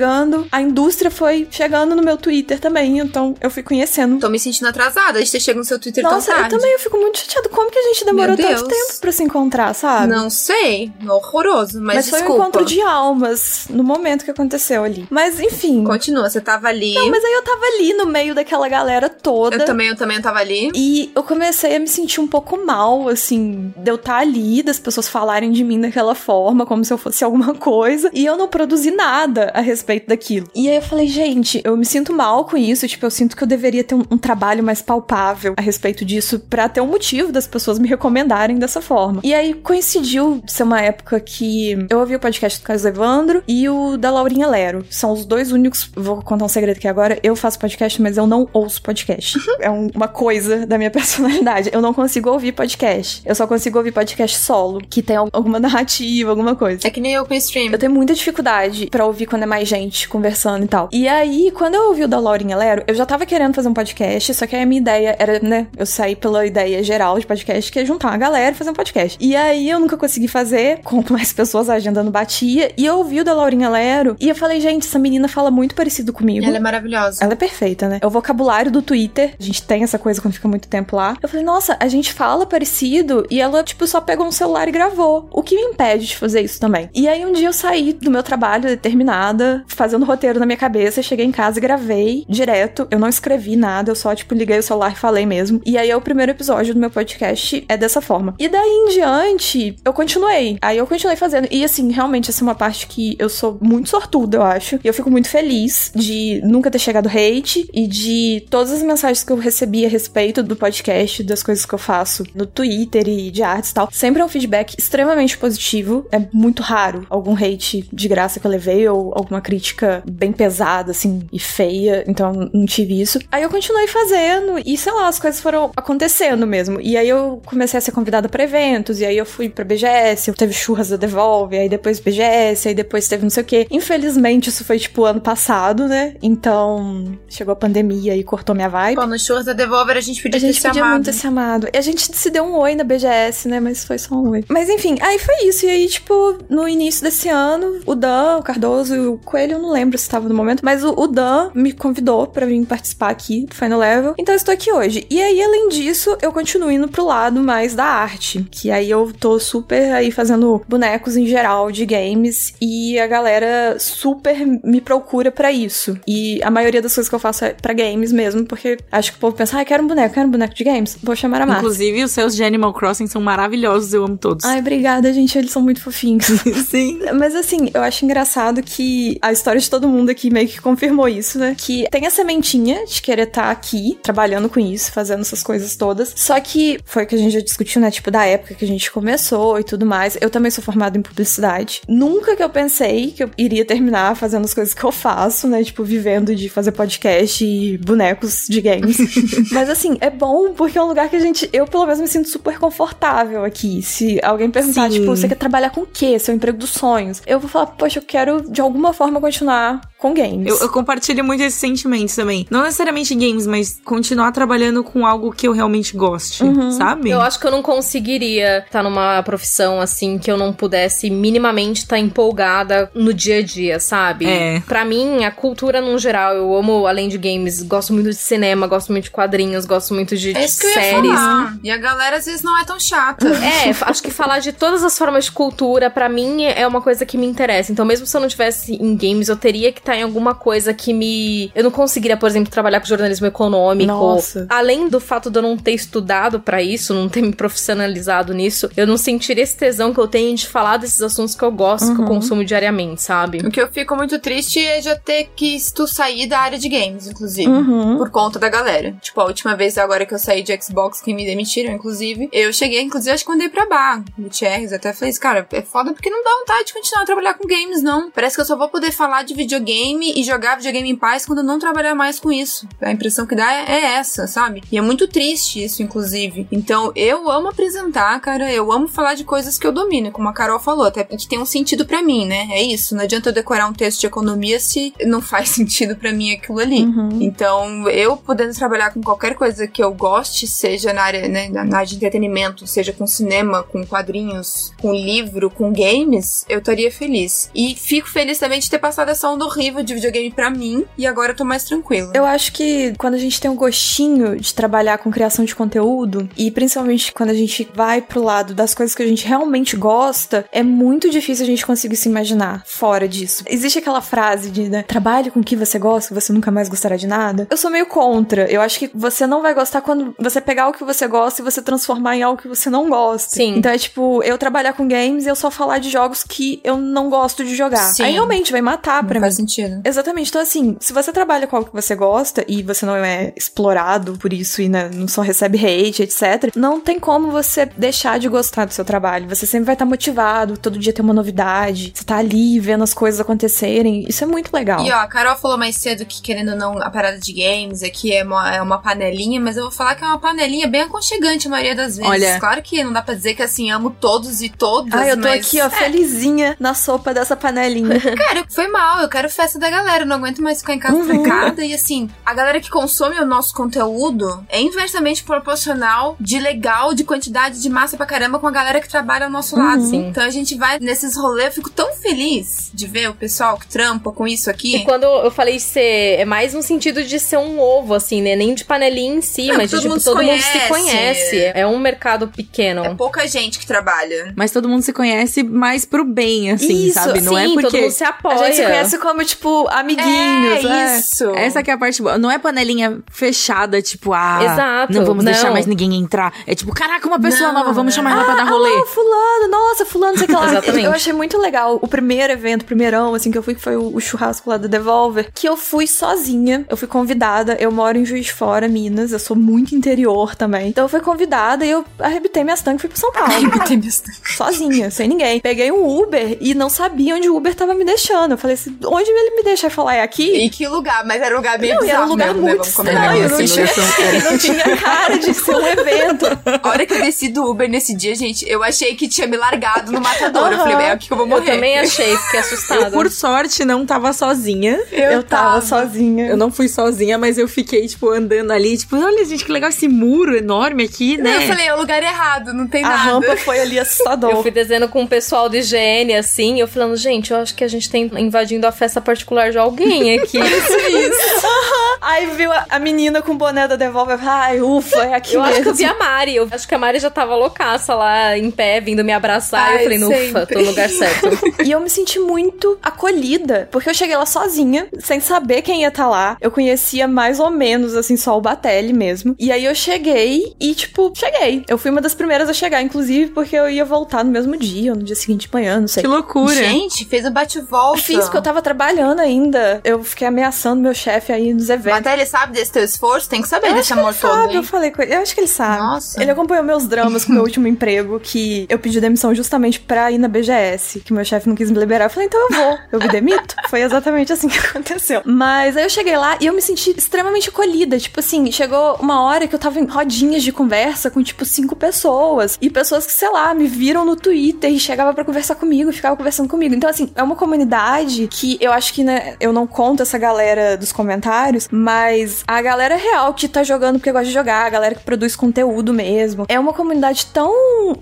A indústria foi chegando no meu Twitter também. Então, eu fui conhecendo. Tô me sentindo atrasada de ter chegado no seu Twitter Nossa, tão eu tarde. também eu fico muito chateada. Como que a gente demorou tanto tempo pra se encontrar, sabe? Não sei, horroroso, mas, Mas foi desculpa. um encontro de almas no momento que aconteceu ali. Mas enfim. Continua, você tava ali. Não, mas aí eu tava ali no meio daquela galera toda. Eu também, eu também tava ali. E eu comecei a me sentir um pouco mal, assim, de eu estar ali, das pessoas falarem de mim daquela forma, como se eu fosse alguma coisa, e eu não produzi nada a respeito daquilo. E aí eu falei, gente, eu me sinto mal com isso, tipo, eu sinto que eu deveria ter um, um trabalho mais palpável a respeito disso pra ter um motivo das pessoas me recomendarem dessa forma. E aí coincidiu de ser uma época que eu ouvi o podcast do Carlos Evandro e o da Laurinha Lero. São os dois únicos. Vou contar um segredo aqui agora. Eu faço podcast, mas eu não ouço podcast. é um- uma coisa da minha [laughs] personalidade. Eu não consigo ouvir podcast. Eu só consigo ouvir podcast solo, que tem al- alguma narrativa, alguma coisa. É que nem eu com stream. Eu tenho muita dificuldade pra ouvir quando é mais gente conversando e tal. E aí, quando eu ouvi o da Laurinha Lero, eu já tava querendo fazer um podcast, só que aí a minha ideia era, né, eu saí pela ideia geral de podcast, que é juntar uma galera e fazer um podcast. E aí eu nunca consegui fazer, [laughs] com mais pessoas, a agenda não batia, e eu ouvi o da Laurinha Lero, e eu falei, gente, essa menina fala muito parecido comigo. Ela é maravilhosa. Ela é perfeita, né? É o vocabulário do Twitter. A gente tem essa coisa quando fica muito tempo lá. Eu falei, nossa, a gente fala parecido e ela, tipo, só pegou um celular e gravou. O que me impede de fazer isso também? E aí um dia eu saí do meu trabalho determinada, fazendo roteiro na minha cabeça, cheguei em casa e gravei direto. Eu não escrevi nada, eu só, tipo, liguei o celular e falei mesmo. E aí é o primeiro episódio do meu podcast é dessa forma. E daí em diante, eu continuei. Aí eu continuei fazendo. E assim, realmente, essa é uma parte que eu sou muito sortuda, eu acho. E eu fico muito feliz de nunca ter chegado hate e de todas as mensagens que eu recebi a respeito do podcast, das coisas que eu faço no Twitter e de artes e tal. Sempre é um feedback extremamente positivo. É muito raro algum hate de graça que eu levei ou alguma crítica bem pesada, assim, e feia. Então, não tive isso. Aí eu continuei fazendo e, sei lá, as coisas foram acontecendo mesmo. E aí eu comecei a ser convidada pra eventos, e aí eu fui pra BGS, eu teve churras da Devolve, aí depois BGS, aí depois teve não sei o quê. Infelizmente, isso foi tipo ano passado, né? Então, chegou a pandemia e cortou minha vibe. Pô, no Churras da Devolver a gente podia A gente podia amado. muito ter se amado. E a gente se deu um oi na BGS, né? Mas foi só um oi. Mas enfim, aí foi isso. E aí, tipo, no início desse ano, o Dan, o Cardoso e o Coelho, eu não lembro se estava no momento, mas o, o Dan me convidou pra vir participar aqui do Final Level. Então eu estou aqui hoje. E aí, além disso, eu continuo indo pro lado mais da arte. Que aí eu tô super aí fazendo bonecos em geral de games. E a galera super me procura pra isso. E a maioria das coisas que eu faço é pra games mesmo, porque acho que o povo pensa, ah, quero um boneco, quero um boneco de games. Vou chamar a Márcia. Inclusive, os seus de Animal Crossing são maravilhosos, eu amo todos. Ai, obrigada, gente. Eles são muito fofinhos. [laughs] Sim. Mas assim, eu acho engraçado que a história de todo mundo aqui meio que confirmou isso, né? Que tem a sementinha de querer estar aqui, trabalhando com isso, fazendo essas coisas todas. Só que foi o que a gente já discutiu, né? Tipo, da época que a gente começou e tudo mais. Eu também sou formada em publicidade. Nunca que eu pensei que eu iria terminar fazendo as coisas que eu faço, né? Tipo, vivendo de fazer podcast e bonecos de games. [laughs] Mas assim, é bom porque é um lugar que a gente. Eu, pelo menos, me sinto super confortável aqui. Se alguém perguntar, Sim. tipo, você quer trabalhar com o quê? Seu emprego dos sonhos. Eu vou falar, poxa, eu quero de alguma forma continuar com games. Eu, eu compartilho muito esse sentimento também. Não necessariamente games, mas continuar trabalhando com algo que eu realmente goste, Uhum. sabe? Eu acho que eu não conseguiria estar numa profissão assim que eu não pudesse minimamente estar empolgada no dia a dia, sabe? É. Pra mim, a cultura num geral, eu amo, além de games, gosto muito de cinema, gosto muito de quadrinhos, gosto muito de, É de séries. falar. E a galera às vezes não é tão chata. [laughs] É, acho que falar de todas as formas de cultura, pra mim, é uma coisa que me interessa. Então, mesmo se eu não tivesse em games, eu teria que estar em alguma coisa que me. Eu não conseguiria, por exemplo, trabalhar com jornalismo econômico. Nossa. Além do fato de eu não ter estudado pra isso, não ter me profissionalizado nisso, eu não sentiria esse tesão que eu tenho de falar desses assuntos que eu gosto, que eu consumo diariamente, sabe? O que eu fico muito triste é já ter que tu sair da área de games, inclusive. Uhum. Por conta da galera. Tipo, a última vez agora que eu saí de Xbox, que me demitiram, inclusive, eu cheguei, inclusive, acho que quando eu dei pra bar, Gutierrez, até falei assim, cara, é foda porque não dá vontade de continuar a trabalhar com games, não. Parece que eu só vou poder falar de videogame e jogar videogame em paz quando eu não trabalhar mais com isso. A impressão que dá é, é essa, sabe? E é muito triste isso, inclusive. Então, eu amo apresentar, cara, eu amo falar de coisas que eu domino, como a Carol falou, até que tem um sentido pra mim, né? É isso, não adianta eu decorar um texto de economia se não faz [laughs] sentido pra mim aquilo ali. Uhum. Então, eu podendo trabalhar com qualquer coisa que eu goste, seja na área, né, na área de entretenimento, seja com cinema, com quadrinhos, com livro, com games, eu estaria feliz. E fico feliz também de ter passado essa onda horrível de videogame pra mim, e agora eu tô mais tranquila. Eu acho que quando a gente tem um gostinho de trabalhar com criação de conteúdo, e principalmente quando a gente vai pro lado das coisas que a gente realmente gosta, é muito difícil a gente conseguir se imaginar fora disso. Existe aquela frase de, né, trabalhe com o que você gosta, que você nunca mais gostará de nada. Eu sou meio contra. Eu acho que você não vai gostar quando você pegar o que você gosta e você transformar em algo que você não gosta. Sim. Então é tipo, eu trabalhar com games e eu só falar de jogos que eu não gosto de jogar. Sim. Aí realmente vai matar não pra mim. Sentido. Exatamente. Então, assim, se você trabalha com algo que você gosta e você não é explorado por isso e né, não só recebe hate, etc., não tem como você deixar de gostar do seu trabalho. Você sempre vai estar motivado, todo dia tem uma novidade, você tá ali vendo as coisas acontecerem. Isso é muito legal. E ó, a Carol falou mais cedo que, querendo ou não, a parada de games aqui é uma, é uma panelinha, mas eu vou falar que é uma panelinha bem aconchegante a maioria das vezes. Olha- Claro que não dá pra dizer que assim, amo todos e todas. Ah, eu tô mas... aqui, ó, felizinha na sopa dessa panelinha. [laughs] Cara, foi mal, eu quero festa da galera, eu não aguento mais ficar em casa Uhum. trancada. E assim, a galera que consome o nosso conteúdo é inversamente proporcional de legal, de quantidade de massa pra caramba com a galera que trabalha ao nosso lado. Uhum. Sim. Então a gente vai nesses rolês, eu fico tão feliz de ver o pessoal que trampa com isso E aqui. quando eu falei ser, é mais no sentido de ser um ovo, assim, né? Nem de panelinha em si, Não, mas de todo tipo, mundo se todo mundo se conhece. É um mercado pequeno. É pouca gente que trabalha. Mas todo mundo se conhece mais pro bem, assim, Isso, sabe? Não Sim, é todo porque. mundo se apoia. A gente se conhece como, tipo, amiguinhos. É, né? isso. Essa que é a parte boa. Não é panelinha fechada, tipo, ah, Exato, não vamos deixar não. mais ninguém entrar. É tipo, caraca, uma pessoa Não, nova, vamos é. chamar ela pra dar rolê. Ah, fulano, nossa, fulano, sei lá. [laughs] Exatamente. Eu achei muito legal. O primeiro evento, o primeirão, assim, que eu fui, que foi o, o churrasco lá do Devolver, que eu fui sozinha. Eu fui convidada. Eu moro em Juiz de Fora, Minas. Eu sou muito interior também. Então eu fui convidada e eu arrebitei minhas tanques e fui pro São Paulo. [laughs] sozinha, sem ninguém. Peguei um Uber e não sabia onde o Uber tava me deixando. Eu falei assim, onde ele me deixa? Falou, é aqui? E que lugar? Mas era um lugar bem Não, era um lugar mesmo, né? muito combinar. estranho. Não tinha, não tinha cara de ser um evento. A hora que eu desci do Uber nesse dia, gente, eu achei que tinha me largado no matador. Eu falei, é aqui que eu vou Eu morrer. também achei, fiquei [laughs] assustada. Eu, por sorte, não tava sozinha. Eu, tava, sozinha. Eu não fui sozinha, mas eu fiquei, tipo, andando ali, tipo, olha, gente, que legal esse muro enorme aqui, Não, né? eu falei, é o lugar errado, não tem A nada. rampa foi ali assustador. Eu fui desenhando com o pessoal de higiene, assim, eu falando, gente, eu acho que a gente tá invadindo a festa particular de alguém aqui. [laughs] Aí viu a, a menina com o boné da Devolver. Ai, ufa, é aqui eu acho mesmo. que eu vi a Mari, eu acho que a Mari já tava loucaça lá, em pé, vindo me abraçar. e Ai, eu falei, ufa, sempre. tô no lugar certo. [laughs] E eu me senti muito acolhida, porque eu cheguei lá sozinha, sem saber quem ia estar lá. Eu conhecia mais ou menos, assim, só o Batelli mesmo. E aí eu cheguei e, tipo, cheguei. Eu fui uma das primeiras a chegar, inclusive, porque eu ia voltar no mesmo dia, ou no dia seguinte de manhã, não sei. Que loucura. Gente, fez o bate-volta. Fiz porque eu tava trabalhando ainda. Eu fiquei ameaçando meu chefe aí nos eventos. Até ele sabe desse teu esforço, tem que saber Eu desse amor ele todo, sabe, eu hein? falei com ele. Eu acho que ele sabe. Nossa. Ele acompanhou meus dramas com o meu [laughs] último emprego, que eu pedi demissão justamente pra ir na BGS, que meu chefe não quis me liberar. Eu falei, então eu vou. Eu me demito. Foi exatamente assim que [laughs] aconteceu. Mas aí eu cheguei lá e eu me senti extremamente acolhida. Tipo assim, chegou uma hora que eu tava em rodinhas de conversa com, tipo, cinco pessoas. E pessoas que, sei lá, me viram no Twitter e chegavam pra conversar comigo ficavam conversando comigo. Então, assim, é uma comunidade que eu acho que, né, eu não conto essa galera dos comentários, mas a galera real que tá jogando porque gosta de jogar, a galera que produz conteúdo mesmo. É uma comunidade tão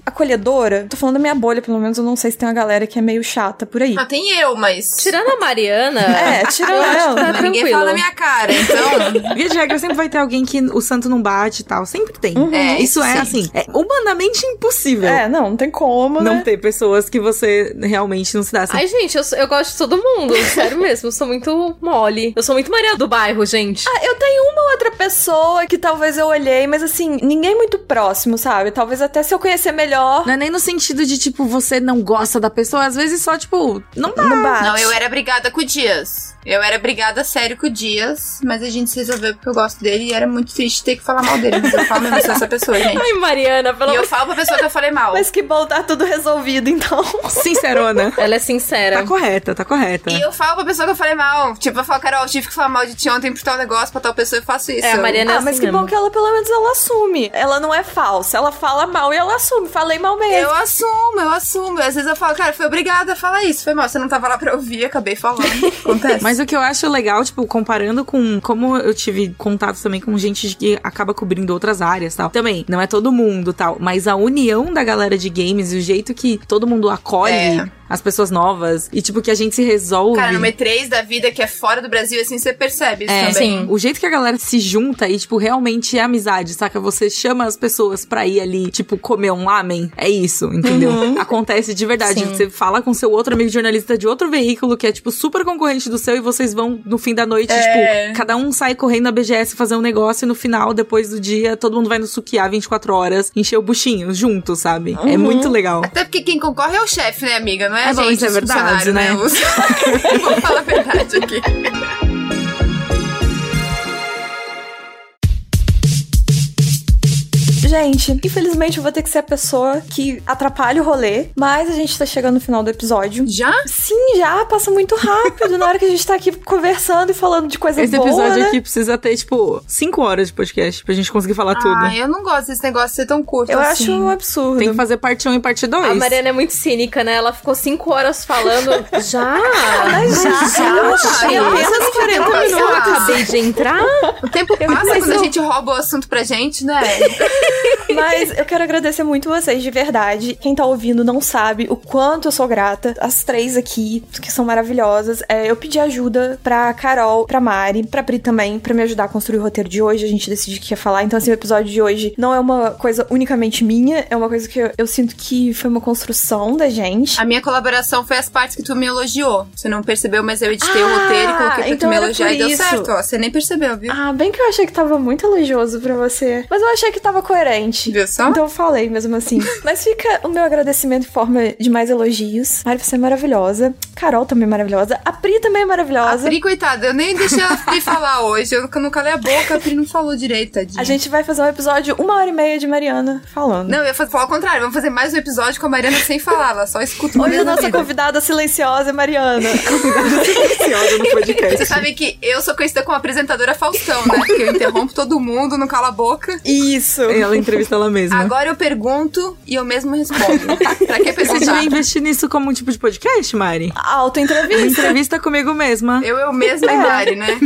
acolhedora. Tô falando da minha bolha, pelo menos eu não sei se tem uma galera que é meio chata por aí. Ah, tem eu, mas... Tirando a Mariana. [laughs] É, [laughs] tirando ela. tá ninguém tranquilo. fala na minha cara, então... [laughs] Via de regra, sempre vai ter alguém que o santo não bate e tal. Sempre tem. É, isso é, sim. assim, é humanamente impossível. É, não, não tem como, Não né? ter pessoas que você realmente não se dá assim. Ai, gente, eu, eu gosto de todo mundo. Sério mesmo, eu sou muito mole. Eu sou muito Maria do bairro, gente. Ah, eu tenho uma outra pessoa que talvez eu olhei, mas assim, ninguém muito próximo, sabe? Talvez até se eu conhecer melhor. Não é nem no sentido de, tipo, você não gosta da pessoa. Às vezes só, tipo, não dá. Não bate. Não, eu era brigada com o Dias. Eu era brigada sério com o Dias, mas a gente se resolveu porque eu gosto dele e era muito triste ter que falar mal dele. Mas eu falo mesmo, essa pessoa, gente. Ai, Mariana, pelo E eu falo pra pessoa que eu falei mal. Mas que bom, tá tudo resolvido, então. Sincerona. Ela é Tá sincera. correta, tá correta. E eu falo pra pessoa que eu falei mal. Tipo, eu falo, Carol, eu tive que falar mal de ti ontem por tal negócio, pra tal pessoa, eu faço isso. É, a Mariana é ah, assim mas que mesmo. bom que ela, pelo menos, ela assume. Ela não é falsa. Ela fala mal e ela assume. Falei mal mesmo. Eu assumo, eu assumo. Às vezes eu falo, cara, foi obrigada a falar isso. Foi mal, você não tava lá pra ouvir, acabei falando. [laughs] Acontece. Mas o que eu acho legal, tipo, comparando com como eu tive contato também com gente que acaba cobrindo outras áreas tal. Também, não é todo mundo tal, mas a união da galera de games e o jeito que todo mundo acolhe É. as pessoas novas e, tipo, que a gente se resolve. Cara, no E3 da vida que é fora do Brasil, assim, você percebe isso É, também. sim. O jeito que a galera se junta e, tipo, realmente é amizade, saca? Você chama as pessoas pra ir ali, tipo, comer um lamen. É isso, entendeu? Acontece de verdade. Sim. Você fala com seu outro amigo jornalista de outro veículo que é, tipo, super concorrente do seu e vocês vão no fim da noite, É. tipo, cada um sai correndo na BGS fazer um negócio e no final, depois do dia, todo mundo vai no suquiar 24 horas, encher o buchinho junto, sabe? É muito legal. Até porque quem concorre é o chefe, né, amiga? Não é, É a bom, gente, isso é verdade, né? Os... [laughs] Vamos falar a verdade aqui. [laughs] Gente, infelizmente eu vou ter que ser a pessoa que atrapalha o rolê, mas a gente tá chegando no final do episódio. Já? Sim, já passa muito rápido na hora que a gente tá aqui conversando e falando de coisa Esse boa, episódio né? aqui precisa ter, tipo, 5 horas de podcast pra gente conseguir falar tudo. Ah, eu não gosto desse negócio de ser tão curto Eu assim. acho um absurdo. Tem que fazer parte 1 e parte 2. A Mariana é muito cínica, né? Ela ficou cinco horas falando. [laughs] Já? Mas já, já, tem já. apenas 40 Nossa. minutos. Eu acabei de entrar. O tempo passa quando eu- a gente rouba o assunto pra gente, né? [laughs] [laughs] Mas eu quero agradecer muito vocês, de verdade. Quem tá ouvindo não sabe o quanto eu sou grata. As três aqui, que são maravilhosas. É, eu pedi ajuda pra Carol, pra Mari, pra Pri também, pra me ajudar a construir o roteiro de hoje. A gente decidiu que ia falar. Então, assim, o episódio de hoje não é uma coisa unicamente minha, é uma coisa que eu, eu sinto que foi uma construção da gente. A minha colaboração foi as partes que tu me elogiou. Você não percebeu, mas eu editei o Ah, roteiro e coloquei pra então tu me era elogiar e deu certo, ó. Você nem percebeu, viu? Ah, bem que eu achei que tava muito elogioso pra você. Mas eu achei que tava coerente. Viu só? Então eu falei mesmo assim. [laughs] Mas fica o meu agradecimento em forma de mais elogios. Mari, você é maravilhosa. Carol também é maravilhosa. A Pri também é A maravilhosa. Pri, coitada, eu nem deixei a Pri [laughs] falar hoje. Eu não calei a boca, a Pri não falou direito, tadinha. A gente vai fazer um episódio uma hora e meia de Mariana falando. Não, eu ia falar ao contrário. Vamos fazer mais um episódio com a Mariana sem falar. Ela só escuta uma Hoje a nossa vida. convidada silenciosa é Mariana. [laughs] silenciosa no podcast. Você sabe que eu sou conhecida como apresentadora Faustão, né? Porque eu interrompo todo mundo, não cala a boca. Isso. Ela entrevista ela mesma. Agora eu pergunto e eu mesmo respondo. pra que Você perguntar? devia investir nisso como um tipo de podcast, Mari? Autoentrevista. entrevista comigo mesma. Eu, eu mesma É. e Mari, né?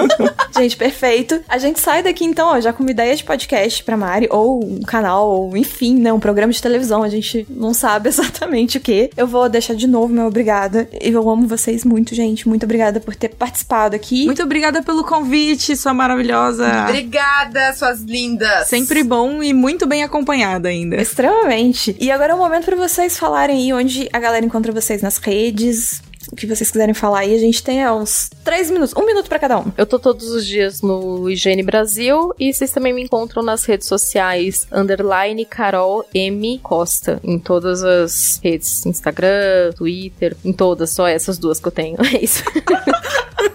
[laughs] Gente, perfeito. A gente sai daqui então, ó, já com uma ideia de podcast pra Mari, ou um canal, ou enfim, né, um programa de televisão. A gente não sabe [laughs] exatamente o que. Eu vou deixar de novo meu obrigada. Eu amo vocês muito, gente. Muito obrigada por ter participado aqui. Muito obrigada pelo convite, sua maravilhosa. Obrigada, suas lindas. Sempre bom e muito bem acompanhada ainda. Extremamente. E agora é o momento pra vocês falarem aí onde a galera encontra vocês nas redes. O que vocês quiserem falar aí, a gente tem é, uns três minutos, um minuto pra cada um. Eu tô todos os dias no Higiene Brasil e vocês também me encontram nas redes sociais underline Carol M Costa em todas as redes, Instagram, Twitter, em todas, só essas duas que eu tenho. [laughs] É isso.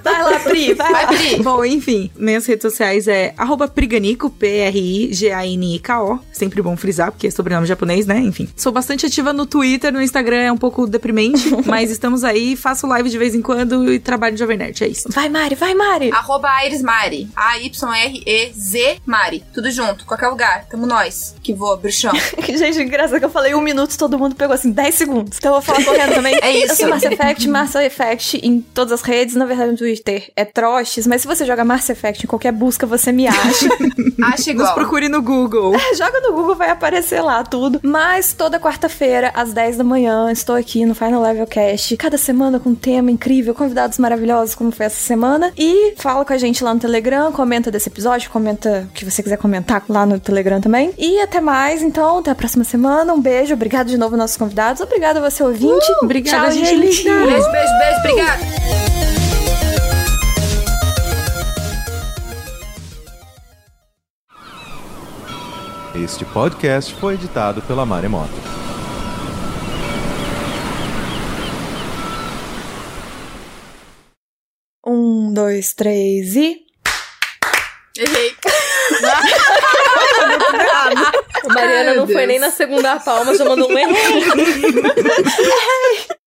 Vai lá, Pri, vai lá. Vai, Pri. Bom, enfim, minhas redes sociais é arroba Priganico, P-R-I-G-A-N-I-K-O. Sempre bom frisar, porque é sobrenome japonês, né? Enfim. Sou bastante ativa no Twitter, no Instagram é um pouco deprimente, [laughs] mas estamos aí, faço live de vez em quando e trabalho de Jovem Nerd, é isso. Vai, Mari, vai, Mari. Arroba Aires Mari. A-Y-R-E-Z Mari. Tudo junto, qualquer lugar. Tamo nós. Que voa, bruxão. [laughs] Gente, engraçado que eu falei um minuto, todo mundo pegou assim 10 segundos. Então eu vou falar correndo também. [laughs] É isso. Eu sou Mass Effect, Mass Effect em todas as redes. Na verdade, no Twitter é Troches, mas se você joga Mass Effect em qualquer busca, você me acha. [laughs] Acha Nos igual. procure no Google. joga no Google, vai aparecer lá tudo. Mas toda quarta-feira, às 10 da manhã, estou aqui no Final Level Cast. Cada semana com um tema incrível, convidados maravilhosos, como foi essa semana. E fala com a gente lá no Telegram, comenta desse episódio, comenta o que você quiser comentar lá no Telegram também. E até mais, então, até a próxima semana. Um beijo, obrigado de novo aos nossos convidados. Obrigada a você, ouvinte. obrigada, Tchau, gente. gente. Beijo, beijo, beijo. Obrigada. Este podcast foi editado pela Maremoto. Um, dois, três e. Errei. Mariana Ai, não meu foi nem Deus. na segunda palma, já mandou um erro. [laughs]